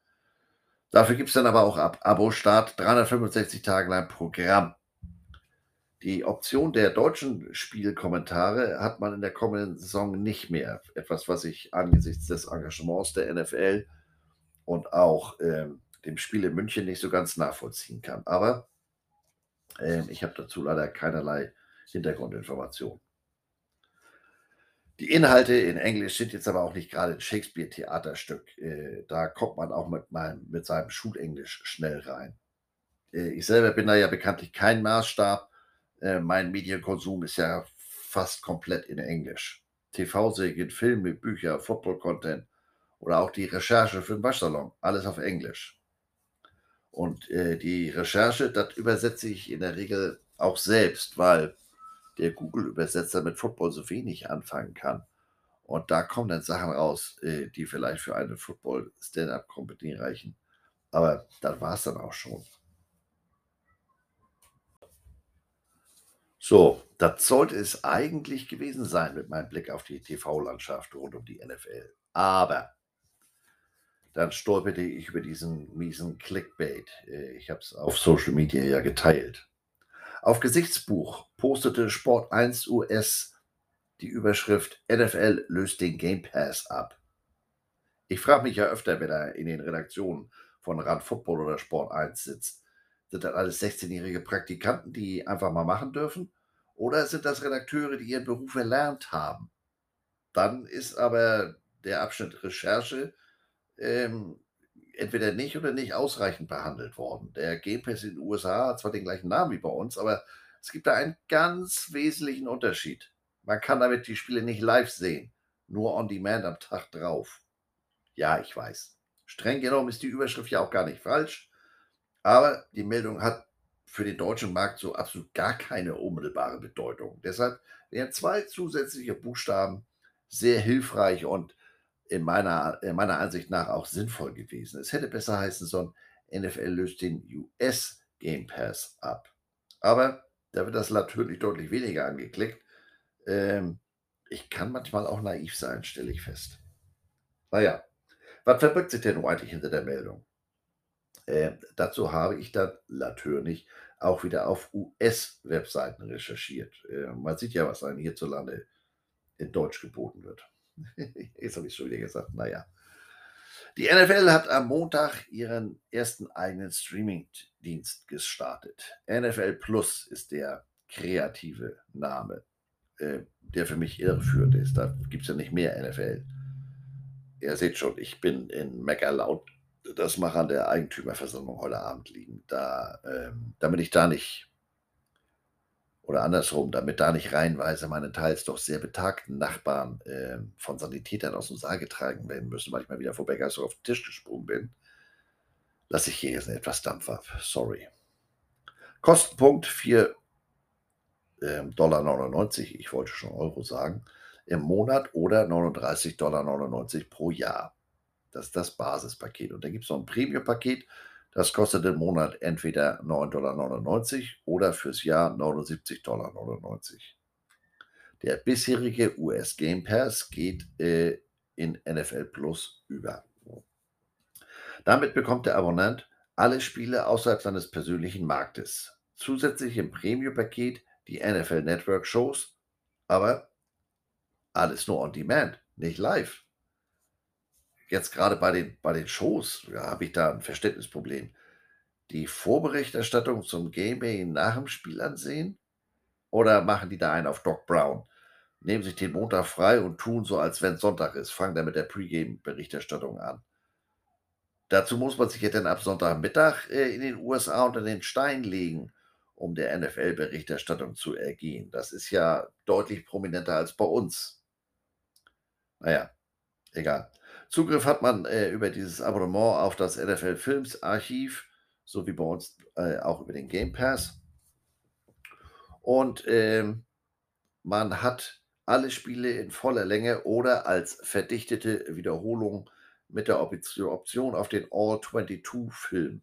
Dafür gibt es dann aber auch Ab Abo-Start, 365 Tage lang Programm. Die Option der deutschen Spielkommentare hat man in der kommenden Saison nicht mehr. Etwas, was ich angesichts des Engagements der NFL und auch ähm, dem Spiel in München nicht so ganz nachvollziehen kann. Aber ähm, ich habe dazu leider keinerlei Hintergrundinformationen. Die Inhalte in Englisch sind jetzt aber auch nicht gerade ein Shakespeare-Theaterstück. Äh, da kommt man auch mit, meinem, mit seinem Schulenglisch schnell rein. Äh, ich selber bin da ja bekanntlich kein Maßstab. Äh, mein Medienkonsum ist ja fast komplett in Englisch. TV-Serien, Filme, Bücher, Football-Content oder auch die Recherche für den Waschsalon, alles auf Englisch. Und äh, die Recherche, das übersetze ich in der Regel auch selbst, weil der Google-Übersetzer mit Football so wenig anfangen kann. Und da kommen dann Sachen raus, äh, die vielleicht für eine Football-Stand-Up-Company reichen. Aber das war es dann auch schon. So, das sollte es eigentlich gewesen sein mit meinem Blick auf die TV-Landschaft rund um die NFL. Aber dann stolperte ich über diesen miesen Clickbait. Äh, ich habe es auf Social Media ja geteilt. Auf Gesichtsbuch postete Sport 1 US die Überschrift NFL löst den Game Pass ab. Ich frage mich ja öfter, wer da in den Redaktionen von Rand Football oder Sport 1 sitzt. Sind das alles 16-jährige Praktikanten, die einfach mal machen dürfen? Oder sind das Redakteure, die ihren Beruf erlernt haben? Dann ist aber der Abschnitt Recherche ähm, entweder nicht oder nicht ausreichend behandelt worden. Der Pass in den USA hat zwar den gleichen Namen wie bei uns, aber es gibt da einen ganz wesentlichen Unterschied. Man kann damit die Spiele nicht live sehen, nur on demand am Tag drauf. Ja, ich weiß. Streng genommen ist die Überschrift ja auch gar nicht falsch, aber die Meldung hat für den deutschen Markt so absolut gar keine unmittelbare Bedeutung. Deshalb wären zwei zusätzliche Buchstaben sehr hilfreich und in meiner, in meiner Ansicht nach auch sinnvoll gewesen. Es hätte besser heißen sollen, NFL löst den US Game Pass ab. Aber da wird das natürlich deutlich weniger angeklickt. Ähm, ich kann manchmal auch naiv sein, stelle ich fest. Naja, was verbirgt sich denn eigentlich hinter der Meldung? Äh, dazu habe ich dann natürlich auch wieder auf US-Webseiten recherchiert. Äh, man sieht ja, was einem hierzulande in Deutsch geboten wird. Jetzt habe ich schon wieder gesagt, naja. Die NFL hat am Montag ihren ersten eigenen Streaming-Dienst gestartet. NFL Plus ist der kreative Name, äh, der für mich irreführend ist. Da gibt es ja nicht mehr NFL. Ihr seht schon, ich bin in Mecca laut das Macher an der Eigentümerversammlung heute Abend liegen. Da, ähm, damit ich da nicht oder andersrum, damit da nicht reihenweise meine teils doch sehr betagten Nachbarn äh, von Sanitätern aus dem Saal getragen werden müssen, weil ich mal wieder vor Begeistern auf den Tisch gesprungen bin, lasse ich hier jetzt etwas Dampf ab. Sorry. Kostenpunkt 4,99 ähm, Dollar, ich wollte schon Euro sagen, im Monat oder 39,99 Dollar pro Jahr. Das ist das Basispaket. Und dann gibt es noch ein Premium-Paket, das kostet im Monat entweder 9,99 Dollar oder fürs Jahr 79,99 Dollar. Der bisherige US Game Pass geht äh, in NFL Plus über. Damit bekommt der Abonnent alle Spiele außerhalb seines persönlichen Marktes. Zusätzlich im Premium-Paket die NFL Network Shows, aber alles nur on demand, nicht live jetzt gerade bei den, bei den Shows ja, habe ich da ein Verständnisproblem. die Vorberichterstattung zum Game Day nach dem Spiel ansehen? Oder machen die da einen auf Doc Brown? Nehmen sich den Montag frei und tun so, als wenn Sonntag ist, fangen dann mit der Pre-Game-Berichterstattung an. Dazu muss man sich ja dann ab Sonntagmittag äh, in den USA unter den Stein legen, um der NFL-Berichterstattung zu ergehen. Das ist ja deutlich prominenter als bei uns. Naja, egal. Zugriff hat man äh, über dieses Abonnement auf das NFL Films Archiv, so wie bei uns äh, auch über den Game Pass. Und ähm, man hat alle Spiele in voller Länge oder als verdichtete Wiederholung mit der Option auf den All-22-Film.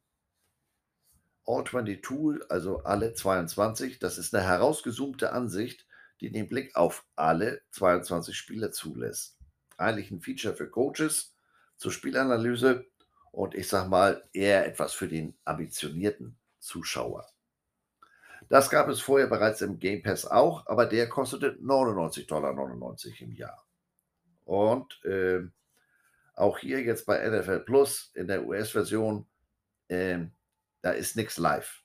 All-22, also alle 22, das ist eine herausgezoomte Ansicht, die den Blick auf alle 22 Spieler zulässt. Eigentlich ein Feature für Coaches zur Spielanalyse und ich sag mal eher etwas für den ambitionierten Zuschauer. Das gab es vorher bereits im Game Pass auch, aber der kostete 99,99 Dollar im Jahr. Und äh, auch hier jetzt bei NFL Plus in der US-Version, äh, da ist nichts live.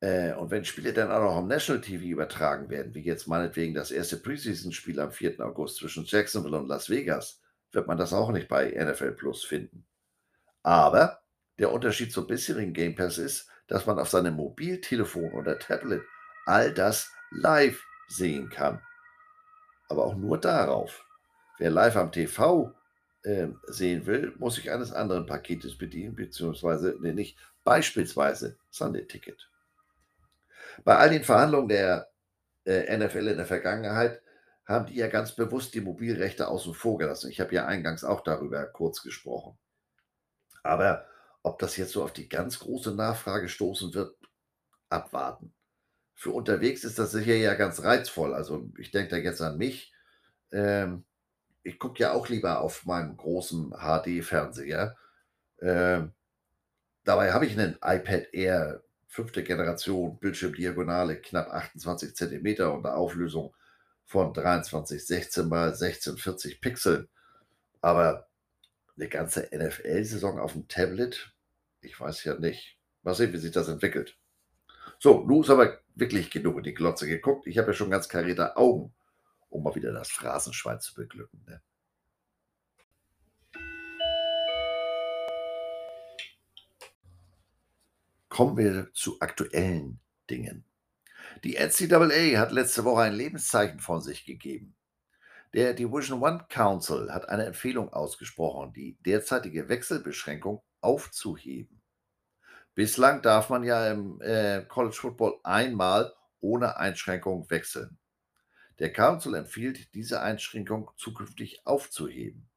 Äh, und wenn Spiele dann auch noch am National TV übertragen werden, wie jetzt meinetwegen das erste Preseason-Spiel am 4. August zwischen Jacksonville und Las Vegas, wird man das auch nicht bei NFL Plus finden. Aber der Unterschied zum bisherigen Game Pass ist, dass man auf seinem Mobiltelefon oder Tablet all das live sehen kann. Aber auch nur darauf. Wer live am TV äh, sehen will, muss sich eines anderen Paketes bedienen, beziehungsweise nee, nicht beispielsweise Sunday Ticket. Bei all den Verhandlungen der äh, NFL in der Vergangenheit haben die ja ganz bewusst die Mobilrechte außen vor gelassen. Ich habe ja eingangs auch darüber kurz gesprochen. Aber ob das jetzt so auf die ganz große Nachfrage stoßen wird, abwarten. Für unterwegs ist das sicher ja ganz reizvoll. Also ich denke da jetzt an mich. Ähm, ich gucke ja auch lieber auf meinem großen HD-Fernseher. Ähm, dabei habe ich einen iPad Air fünfte Generation, Bildschirmdiagonale, knapp 28 cm und eine Auflösung von 2316 x 1640 Pixeln. Aber eine ganze NFL-Saison auf dem Tablet? Ich weiß ja nicht. Mal sehen, wie sich das entwickelt. So, nun ist aber wirklich genug in die Glotze geguckt. Ich habe ja schon ganz karierte Augen, um mal wieder das Phrasenschwein zu beglücken. Ne? Kommen wir zu aktuellen Dingen. Die NCAA hat letzte Woche ein Lebenszeichen von sich gegeben. Der Division One Council hat eine Empfehlung ausgesprochen, die derzeitige Wechselbeschränkung aufzuheben. Bislang darf man ja im äh, College Football einmal ohne Einschränkung wechseln. Der Council empfiehlt, diese Einschränkung zukünftig aufzuheben.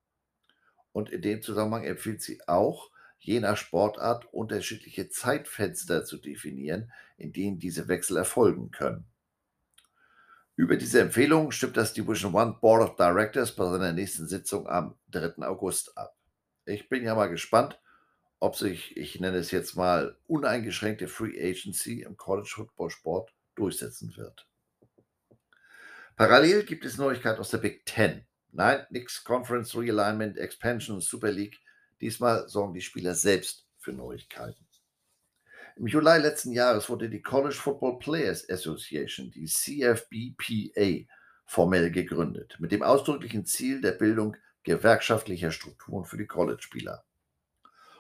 Und in dem Zusammenhang empfiehlt sie auch, je nach Sportart unterschiedliche Zeitfenster zu definieren, in denen diese Wechsel erfolgen können. Über diese Empfehlung stimmt das Division One Board of Directors bei seiner nächsten Sitzung am 3. August ab. Ich bin ja mal gespannt, ob sich, ich nenne es jetzt mal, uneingeschränkte Free Agency im College Football Sport durchsetzen wird. Parallel gibt es Neuigkeiten aus der Big Ten. Nein, nix Conference Realignment, Expansion, Super League. Diesmal sorgen die Spieler selbst für Neuigkeiten. Im Juli letzten Jahres wurde die College Football Players Association, die CFBPA, formell gegründet, mit dem ausdrücklichen Ziel der Bildung gewerkschaftlicher Strukturen für die College-Spieler.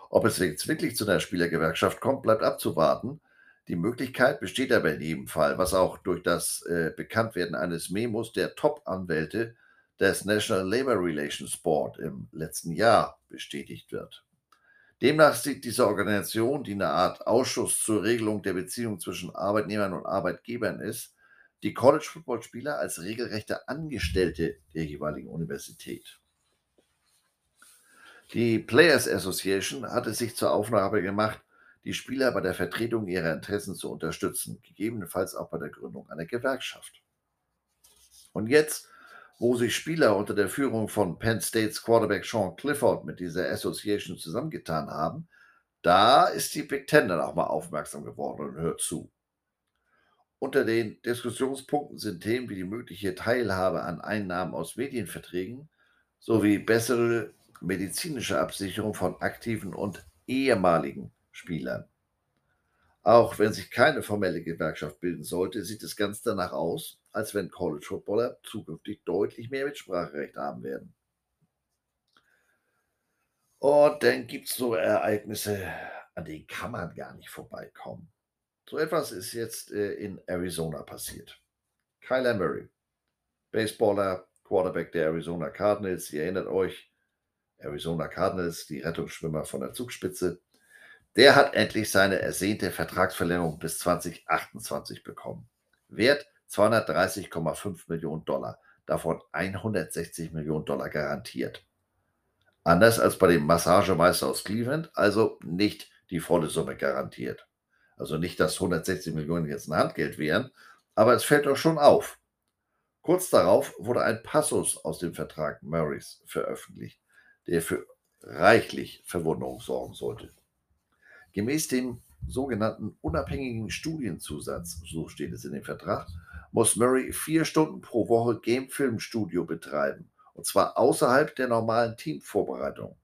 Ob es jetzt wirklich zu einer Spielergewerkschaft kommt, bleibt abzuwarten. Die Möglichkeit besteht aber in jedem Fall, was auch durch das äh, Bekanntwerden eines Memos der Top-Anwälte des National Labor Relations Board im letzten Jahr bestätigt wird. Demnach sieht diese Organisation, die eine Art Ausschuss zur Regelung der Beziehung zwischen Arbeitnehmern und Arbeitgebern ist, die College-Football-Spieler als regelrechte Angestellte der jeweiligen Universität. Die Players Association hat es sich zur Aufgabe gemacht, die Spieler bei der Vertretung ihrer Interessen zu unterstützen, gegebenenfalls auch bei der Gründung einer Gewerkschaft. Und jetzt wo sich Spieler unter der Führung von Penn States Quarterback Sean Clifford mit dieser Association zusammengetan haben, da ist die Big Ten dann auch mal aufmerksam geworden und hört zu. Unter den Diskussionspunkten sind Themen wie die mögliche Teilhabe an Einnahmen aus Medienverträgen sowie bessere medizinische Absicherung von aktiven und ehemaligen Spielern. Auch wenn sich keine formelle Gewerkschaft bilden sollte, sieht es ganz danach aus, als wenn College Footballer zukünftig deutlich mehr Mitspracherecht haben werden. Und dann gibt es so Ereignisse, an denen kann man gar nicht vorbeikommen. So etwas ist jetzt äh, in Arizona passiert. Kyler Murray, Baseballer, Quarterback der Arizona Cardinals, ihr erinnert euch, Arizona Cardinals, die Rettungsschwimmer von der Zugspitze, der hat endlich seine ersehnte Vertragsverlängerung bis 2028 bekommen. Wert 230,5 Millionen Dollar, davon 160 Millionen Dollar garantiert. Anders als bei dem Massagemeister aus Cleveland, also nicht die volle Summe garantiert. Also nicht, dass 160 Millionen jetzt ein Handgeld wären, aber es fällt doch schon auf. Kurz darauf wurde ein Passus aus dem Vertrag Murrays veröffentlicht, der für reichlich Verwunderung sorgen sollte. Gemäß dem sogenannten unabhängigen Studienzusatz, so steht es in dem Vertrag, muss Murray vier Stunden pro Woche Game-Film-Studio betreiben, und zwar außerhalb der normalen Teamvorbereitung.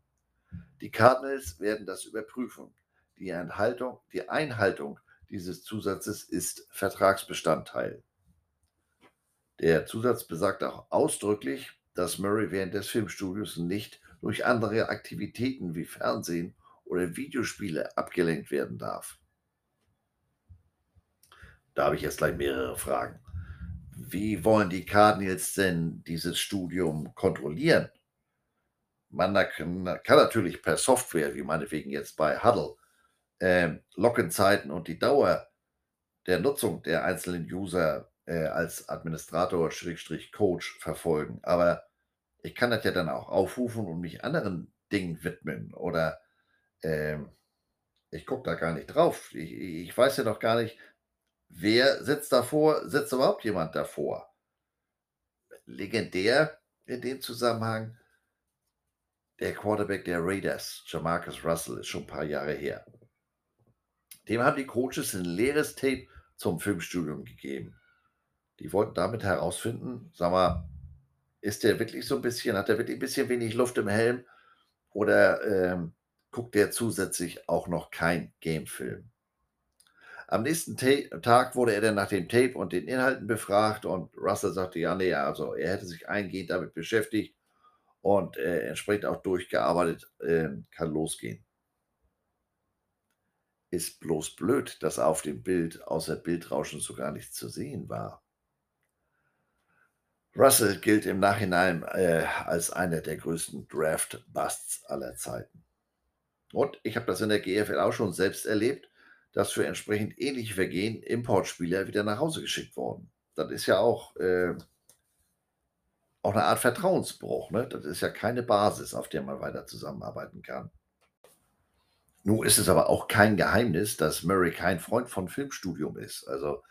Die Cardinals werden das überprüfen. Die, die Einhaltung dieses Zusatzes ist Vertragsbestandteil. Der Zusatz besagt auch ausdrücklich, dass Murray während des Filmstudios nicht durch andere Aktivitäten wie Fernsehen oder Videospiele abgelenkt werden darf. Da habe ich jetzt gleich mehrere Fragen. Wie wollen die Cardinals denn dieses Studium kontrollieren? Man kann, kann natürlich per Software, wie meinetwegen jetzt bei Huddle, äh, Login-Zeiten und die Dauer der Nutzung der einzelnen User äh, als Administrator, Schrägstrich Coach verfolgen. Aber ich kann das ja dann auch aufrufen und mich anderen Dingen widmen oder ähm, ich gucke da gar nicht drauf. Ich, ich weiß ja noch gar nicht, wer sitzt davor, sitzt überhaupt jemand davor? Legendär in dem Zusammenhang der Quarterback der Raiders, Jamarcus Russell, ist schon ein paar Jahre her. Dem haben die Coaches ein leeres Tape zum Filmstudium gegeben. Die wollten damit herausfinden, sag mal, ist der wirklich so ein bisschen, hat der wirklich ein bisschen wenig Luft im Helm oder ähm, guckt er zusätzlich auch noch kein Gamefilm. Am nächsten Ta Tag wurde er dann nach dem Tape und den Inhalten befragt und Russell sagte, ja, nee, also er hätte sich eingehend damit beschäftigt und äh, entsprechend auch durchgearbeitet, äh, kann losgehen. Ist bloß blöd, dass auf dem Bild außer Bildrauschen so gar nichts zu sehen war. Russell gilt im Nachhinein äh, als einer der größten Draft-Busts aller Zeiten. Und ich habe das in der GFL auch schon selbst erlebt, dass für entsprechend ähnliche Vergehen Importspieler wieder nach Hause geschickt wurden. Das ist ja auch, äh, auch eine Art Vertrauensbruch. Ne? Das ist ja keine Basis, auf der man weiter zusammenarbeiten kann. Nun ist es aber auch kein Geheimnis, dass Murray kein Freund von Filmstudium ist. Also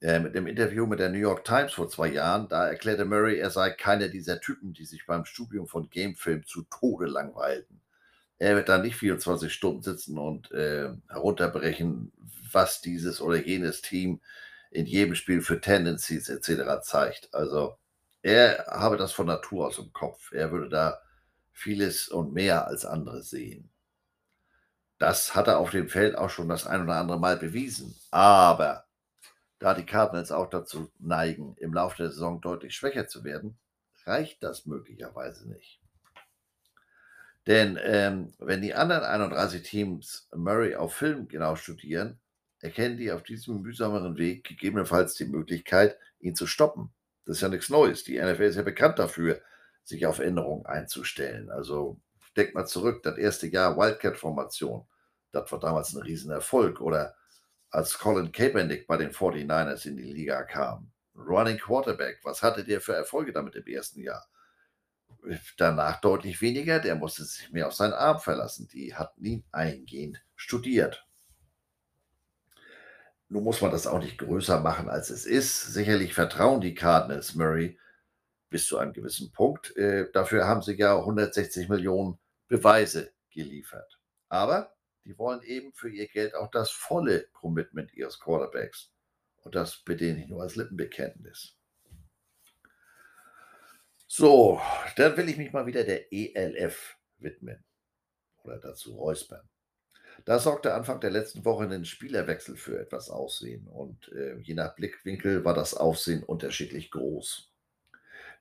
äh, mit dem Interview mit der New York Times vor zwei Jahren, da erklärte Murray, er sei keiner dieser Typen, die sich beim Studium von Gamefilm zu Tode langweilten. Er wird da nicht 24 Stunden sitzen und äh, herunterbrechen, was dieses oder jenes Team in jedem Spiel für Tendencies etc. zeigt. Also er habe das von Natur aus im Kopf. Er würde da vieles und mehr als andere sehen. Das hat er auf dem Feld auch schon das ein oder andere Mal bewiesen. Aber da die Cardinals auch dazu neigen, im Laufe der Saison deutlich schwächer zu werden, reicht das möglicherweise nicht. Denn ähm, wenn die anderen 31 Teams Murray auf Film genau studieren, erkennen die auf diesem mühsameren Weg gegebenenfalls die Möglichkeit, ihn zu stoppen. Das ist ja nichts Neues. Die NFL ist ja bekannt dafür, sich auf Änderungen einzustellen. Also denkt mal zurück, das erste Jahr Wildcat-Formation, das war damals ein Riesenerfolg. Oder als Colin Kaepernick bei den 49ers in die Liga kam. Running Quarterback, was hatte der für Erfolge damit im ersten Jahr? Danach deutlich weniger. Der musste sich mehr auf seinen Arm verlassen. Die hatten ihn eingehend studiert. Nun muss man das auch nicht größer machen, als es ist. Sicherlich vertrauen die Cardinals Murray bis zu einem gewissen Punkt. Äh, dafür haben sie ja 160 Millionen Beweise geliefert. Aber die wollen eben für ihr Geld auch das volle Commitment ihres Quarterbacks. Und das bitte nicht nur als Lippenbekenntnis. So, dann will ich mich mal wieder der ELF widmen oder dazu räuspern. Da sorgte Anfang der letzten Woche ein Spielerwechsel für etwas Aussehen und äh, je nach Blickwinkel war das Aufsehen unterschiedlich groß.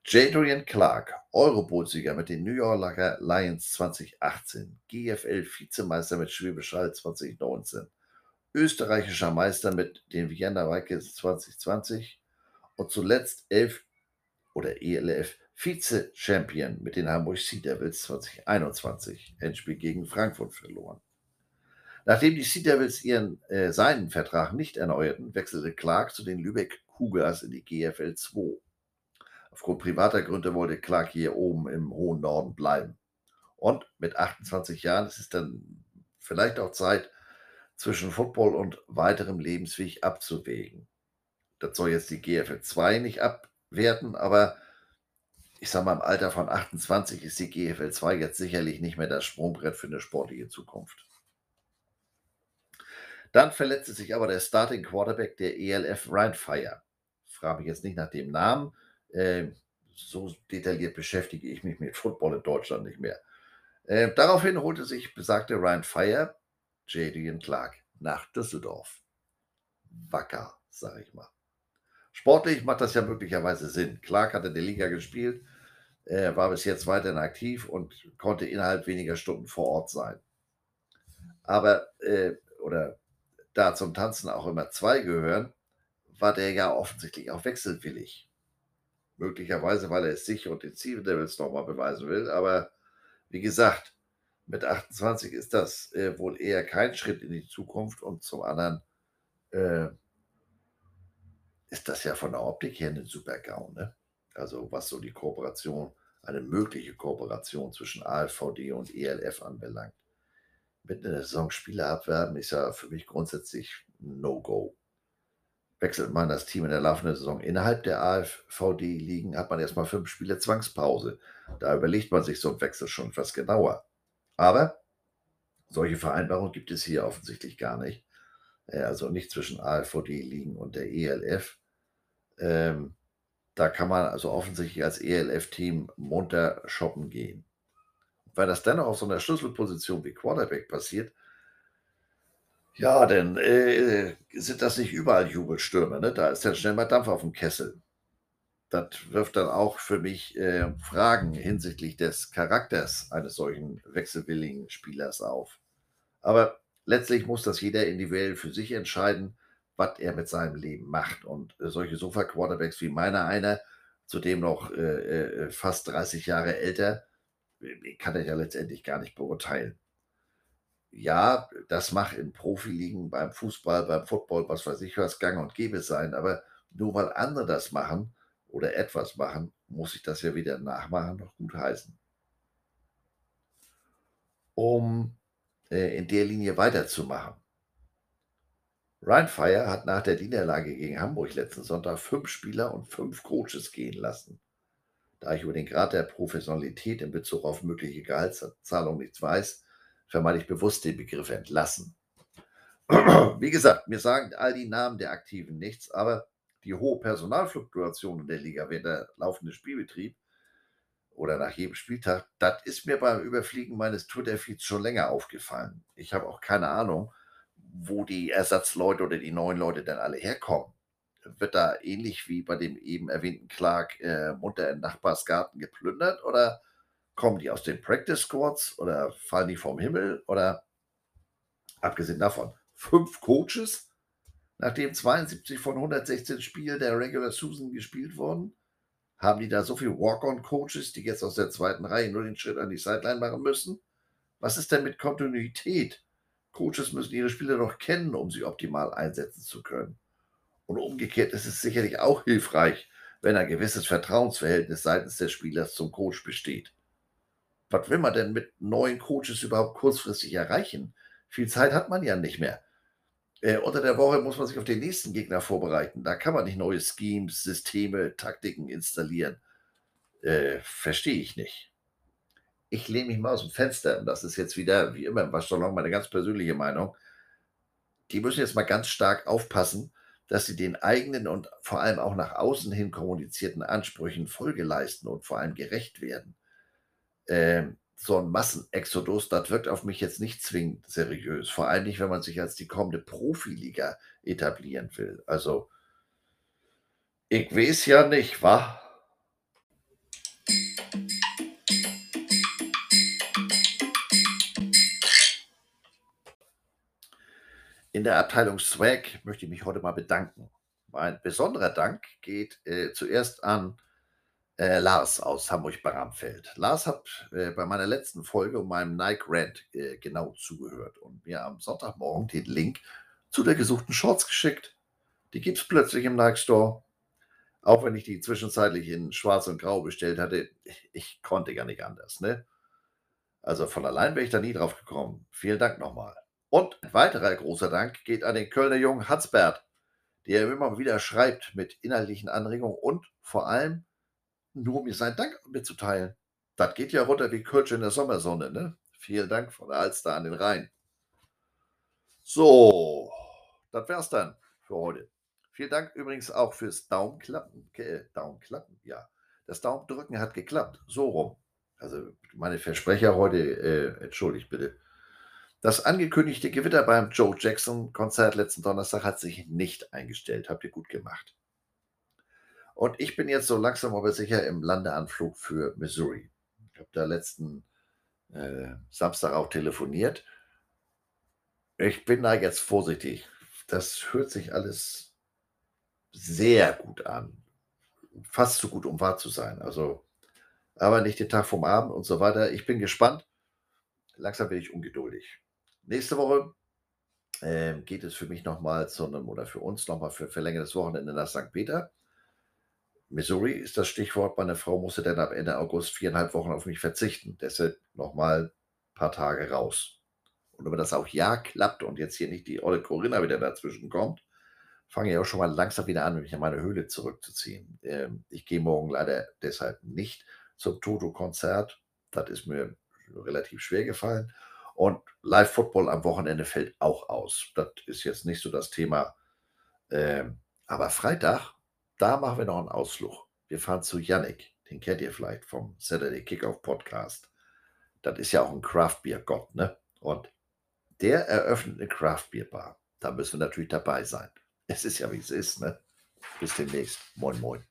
Jadrian Clark, Eurobowl-Sieger mit den New Yorker Lions 2018, GFL-Vizemeister mit Schwäbisch Hall 2019, österreichischer Meister mit den Vienna Vikings 2020 und zuletzt elf oder ELF Vize-Champion mit den Hamburg Sea Devils 2021, Endspiel gegen Frankfurt verloren. Nachdem die Sea Devils ihren, äh, seinen Vertrag nicht erneuerten, wechselte Clark zu den Lübeck Cougars in die GFL 2. Aufgrund privater Gründe wollte Clark hier oben im hohen Norden bleiben. Und mit 28 Jahren ist es dann vielleicht auch Zeit, zwischen Football und weiterem Lebensweg abzuwägen. Das soll jetzt die GFL 2 nicht abwerten, aber ich sage mal, im Alter von 28 ist die GFL 2 jetzt sicherlich nicht mehr das Sprungbrett für eine sportliche Zukunft. Dann verletzte sich aber der Starting Quarterback der ELF Rheinfire. Frage mich jetzt nicht nach dem Namen. Äh, so detailliert beschäftige ich mich mit Football in Deutschland nicht mehr. Äh, daraufhin holte sich besagte Ryan Fire Jadian Clark nach Düsseldorf. Wacker, sage ich mal. Sportlich macht das ja möglicherweise Sinn. Clark hat in der Liga gespielt, äh, war bis jetzt weiterhin aktiv und konnte innerhalb weniger Stunden vor Ort sein. Aber, äh, oder da zum Tanzen auch immer zwei gehören, war der ja offensichtlich auch wechselwillig. Möglicherweise, weil er es sich und den Sea Devils nochmal beweisen will. Aber wie gesagt, mit 28 ist das äh, wohl eher kein Schritt in die Zukunft und zum anderen äh, ist das ja von der Optik her ein super GAU. Ne? Also was so die Kooperation, eine mögliche Kooperation zwischen AFVD und ELF anbelangt mit einer Saison Spieler abwerben, ist ja für mich grundsätzlich No-Go. Wechselt man das Team in der laufenden Saison innerhalb der AFVD-Ligen, hat man erstmal fünf Spiele Zwangspause. Da überlegt man sich so einen Wechsel schon etwas genauer. Aber solche Vereinbarungen gibt es hier offensichtlich gar nicht. Äh, also nicht zwischen AFVD-Ligen und der ELF. Ähm, da kann man also offensichtlich als ELF-Team munter shoppen gehen weil das dann auf so einer Schlüsselposition wie Quarterback passiert, ja, dann äh, sind das nicht überall Jubelstürme. Ne? Da ist dann schnell mal Dampf auf dem Kessel. Das wirft dann auch für mich äh, Fragen hinsichtlich des Charakters eines solchen wechselwilligen Spielers auf. Aber letztlich muss das jeder individuell für sich entscheiden, was er mit seinem Leben macht. Und äh, solche Sofa-Quarterbacks wie meiner einer, zudem noch äh, äh fast 30 Jahre älter, kann er ja letztendlich gar nicht beurteilen. Ja, das mag in Profiligen beim Fußball, beim Football, was weiß ich was, gang und gäbe sein, aber nur weil andere das machen oder etwas machen, muss ich das ja wieder nachmachen noch gut heißen. Um äh, in der Linie weiterzumachen. Rheinfire hat nach der Niederlage gegen Hamburg letzten Sonntag fünf Spieler und fünf Coaches gehen lassen. Da ich über den Grad der Professionalität in Bezug auf mögliche Gehaltszahlungen nichts weiß, vermeide ich bewusst den Begriff entlassen. Wie gesagt, mir sagen all die Namen der Aktiven nichts, aber die hohe Personalfluktuation in der Liga während der laufende Spielbetrieb oder nach jedem Spieltag, das ist mir beim Überfliegen meines Twitter-Feeds schon länger aufgefallen. Ich habe auch keine Ahnung, wo die Ersatzleute oder die neuen Leute dann alle herkommen. Wird da ähnlich wie bei dem eben erwähnten Clark äh, munter im Nachbarsgarten geplündert oder kommen die aus den Practice Squads oder fallen die vom Himmel? Oder abgesehen davon fünf Coaches, nachdem 72 von 116 Spielen der Regular Season gespielt wurden, haben die da so viele Walk-on-Coaches, die jetzt aus der zweiten Reihe nur den Schritt an die Sideline machen müssen? Was ist denn mit Kontinuität? Coaches müssen ihre Spieler doch kennen, um sie optimal einsetzen zu können. Und umgekehrt ist es sicherlich auch hilfreich, wenn ein gewisses Vertrauensverhältnis seitens des Spielers zum Coach besteht. Was will man denn mit neuen Coaches überhaupt kurzfristig erreichen? Viel Zeit hat man ja nicht mehr. Äh, unter der Woche muss man sich auf den nächsten Gegner vorbereiten. Da kann man nicht neue Schemes, Systeme, Taktiken installieren. Äh, Verstehe ich nicht. Ich lehne mich mal aus dem Fenster und das ist jetzt wieder, wie immer im Waschsalon, meine ganz persönliche Meinung. Die müssen jetzt mal ganz stark aufpassen, dass sie den eigenen und vor allem auch nach außen hin kommunizierten Ansprüchen Folge leisten und vor allem gerecht werden. Ähm, so ein Massenexodus, das wirkt auf mich jetzt nicht zwingend seriös. Vor allem nicht, wenn man sich als die kommende Profiliga etablieren will. Also, ich weiß ja nicht, wa? In der Abteilung Swag möchte ich mich heute mal bedanken. Mein besonderer Dank geht äh, zuerst an äh, Lars aus Hamburg-Baramfeld. Lars hat äh, bei meiner letzten Folge um meinem Nike Rant äh, genau zugehört und mir am Sonntagmorgen den Link zu der gesuchten Shorts geschickt. Die gibt es plötzlich im Nike Store. Auch wenn ich die zwischenzeitlich in Schwarz und Grau bestellt hatte, ich konnte gar nicht anders. Ne? Also von allein wäre ich da nie drauf gekommen. Vielen Dank nochmal. Und ein weiterer großer Dank geht an den Kölner Jungen Hansbert, der immer wieder schreibt mit inhaltlichen Anregungen und vor allem nur mir seinen Dank mitzuteilen. Das geht ja runter wie Kölsch in der Sommersonne, ne? Vielen Dank von der Alster an den Rhein. So, das wär's dann für heute. Vielen Dank übrigens auch fürs Daumenklappen. Äh, Daumenklappen, ja. Das Daumendrücken hat geklappt. So rum. Also meine Versprecher heute, äh, entschuldigt bitte. Das angekündigte Gewitter beim Joe Jackson Konzert letzten Donnerstag hat sich nicht eingestellt. Habt ihr gut gemacht. Und ich bin jetzt so langsam aber sicher im Landeanflug für Missouri. Ich habe da letzten äh, Samstag auch telefoniert. Ich bin da jetzt vorsichtig. Das hört sich alles sehr gut an. Fast zu gut, um wahr zu sein. Also, aber nicht den Tag vom Abend und so weiter. Ich bin gespannt. Langsam bin ich ungeduldig. Nächste Woche äh, geht es für mich nochmal zu einem oder für uns nochmal für verlängertes Wochenende nach St. Peter. Missouri ist das Stichwort. Meine Frau musste dann ab Ende August viereinhalb Wochen auf mich verzichten. Deshalb nochmal ein paar Tage raus. Und wenn das auch ja klappt und jetzt hier nicht die olle Corinna wieder dazwischen kommt, fange ich auch schon mal langsam wieder an, mich in meine Höhle zurückzuziehen. Ähm, ich gehe morgen leider deshalb nicht zum Toto-Konzert. Das ist mir relativ schwer gefallen. Und Live-Football am Wochenende fällt auch aus. Das ist jetzt nicht so das Thema. Ähm, aber Freitag da machen wir noch einen Ausflug. Wir fahren zu Yannick, den kennt ihr vielleicht vom Saturday Kickoff Podcast. Das ist ja auch ein Craft Beer Gott, ne? Und der eröffnet eine Craft Beer Bar. Da müssen wir natürlich dabei sein. Es ist ja wie es ist, ne? Bis demnächst. Moin, moin.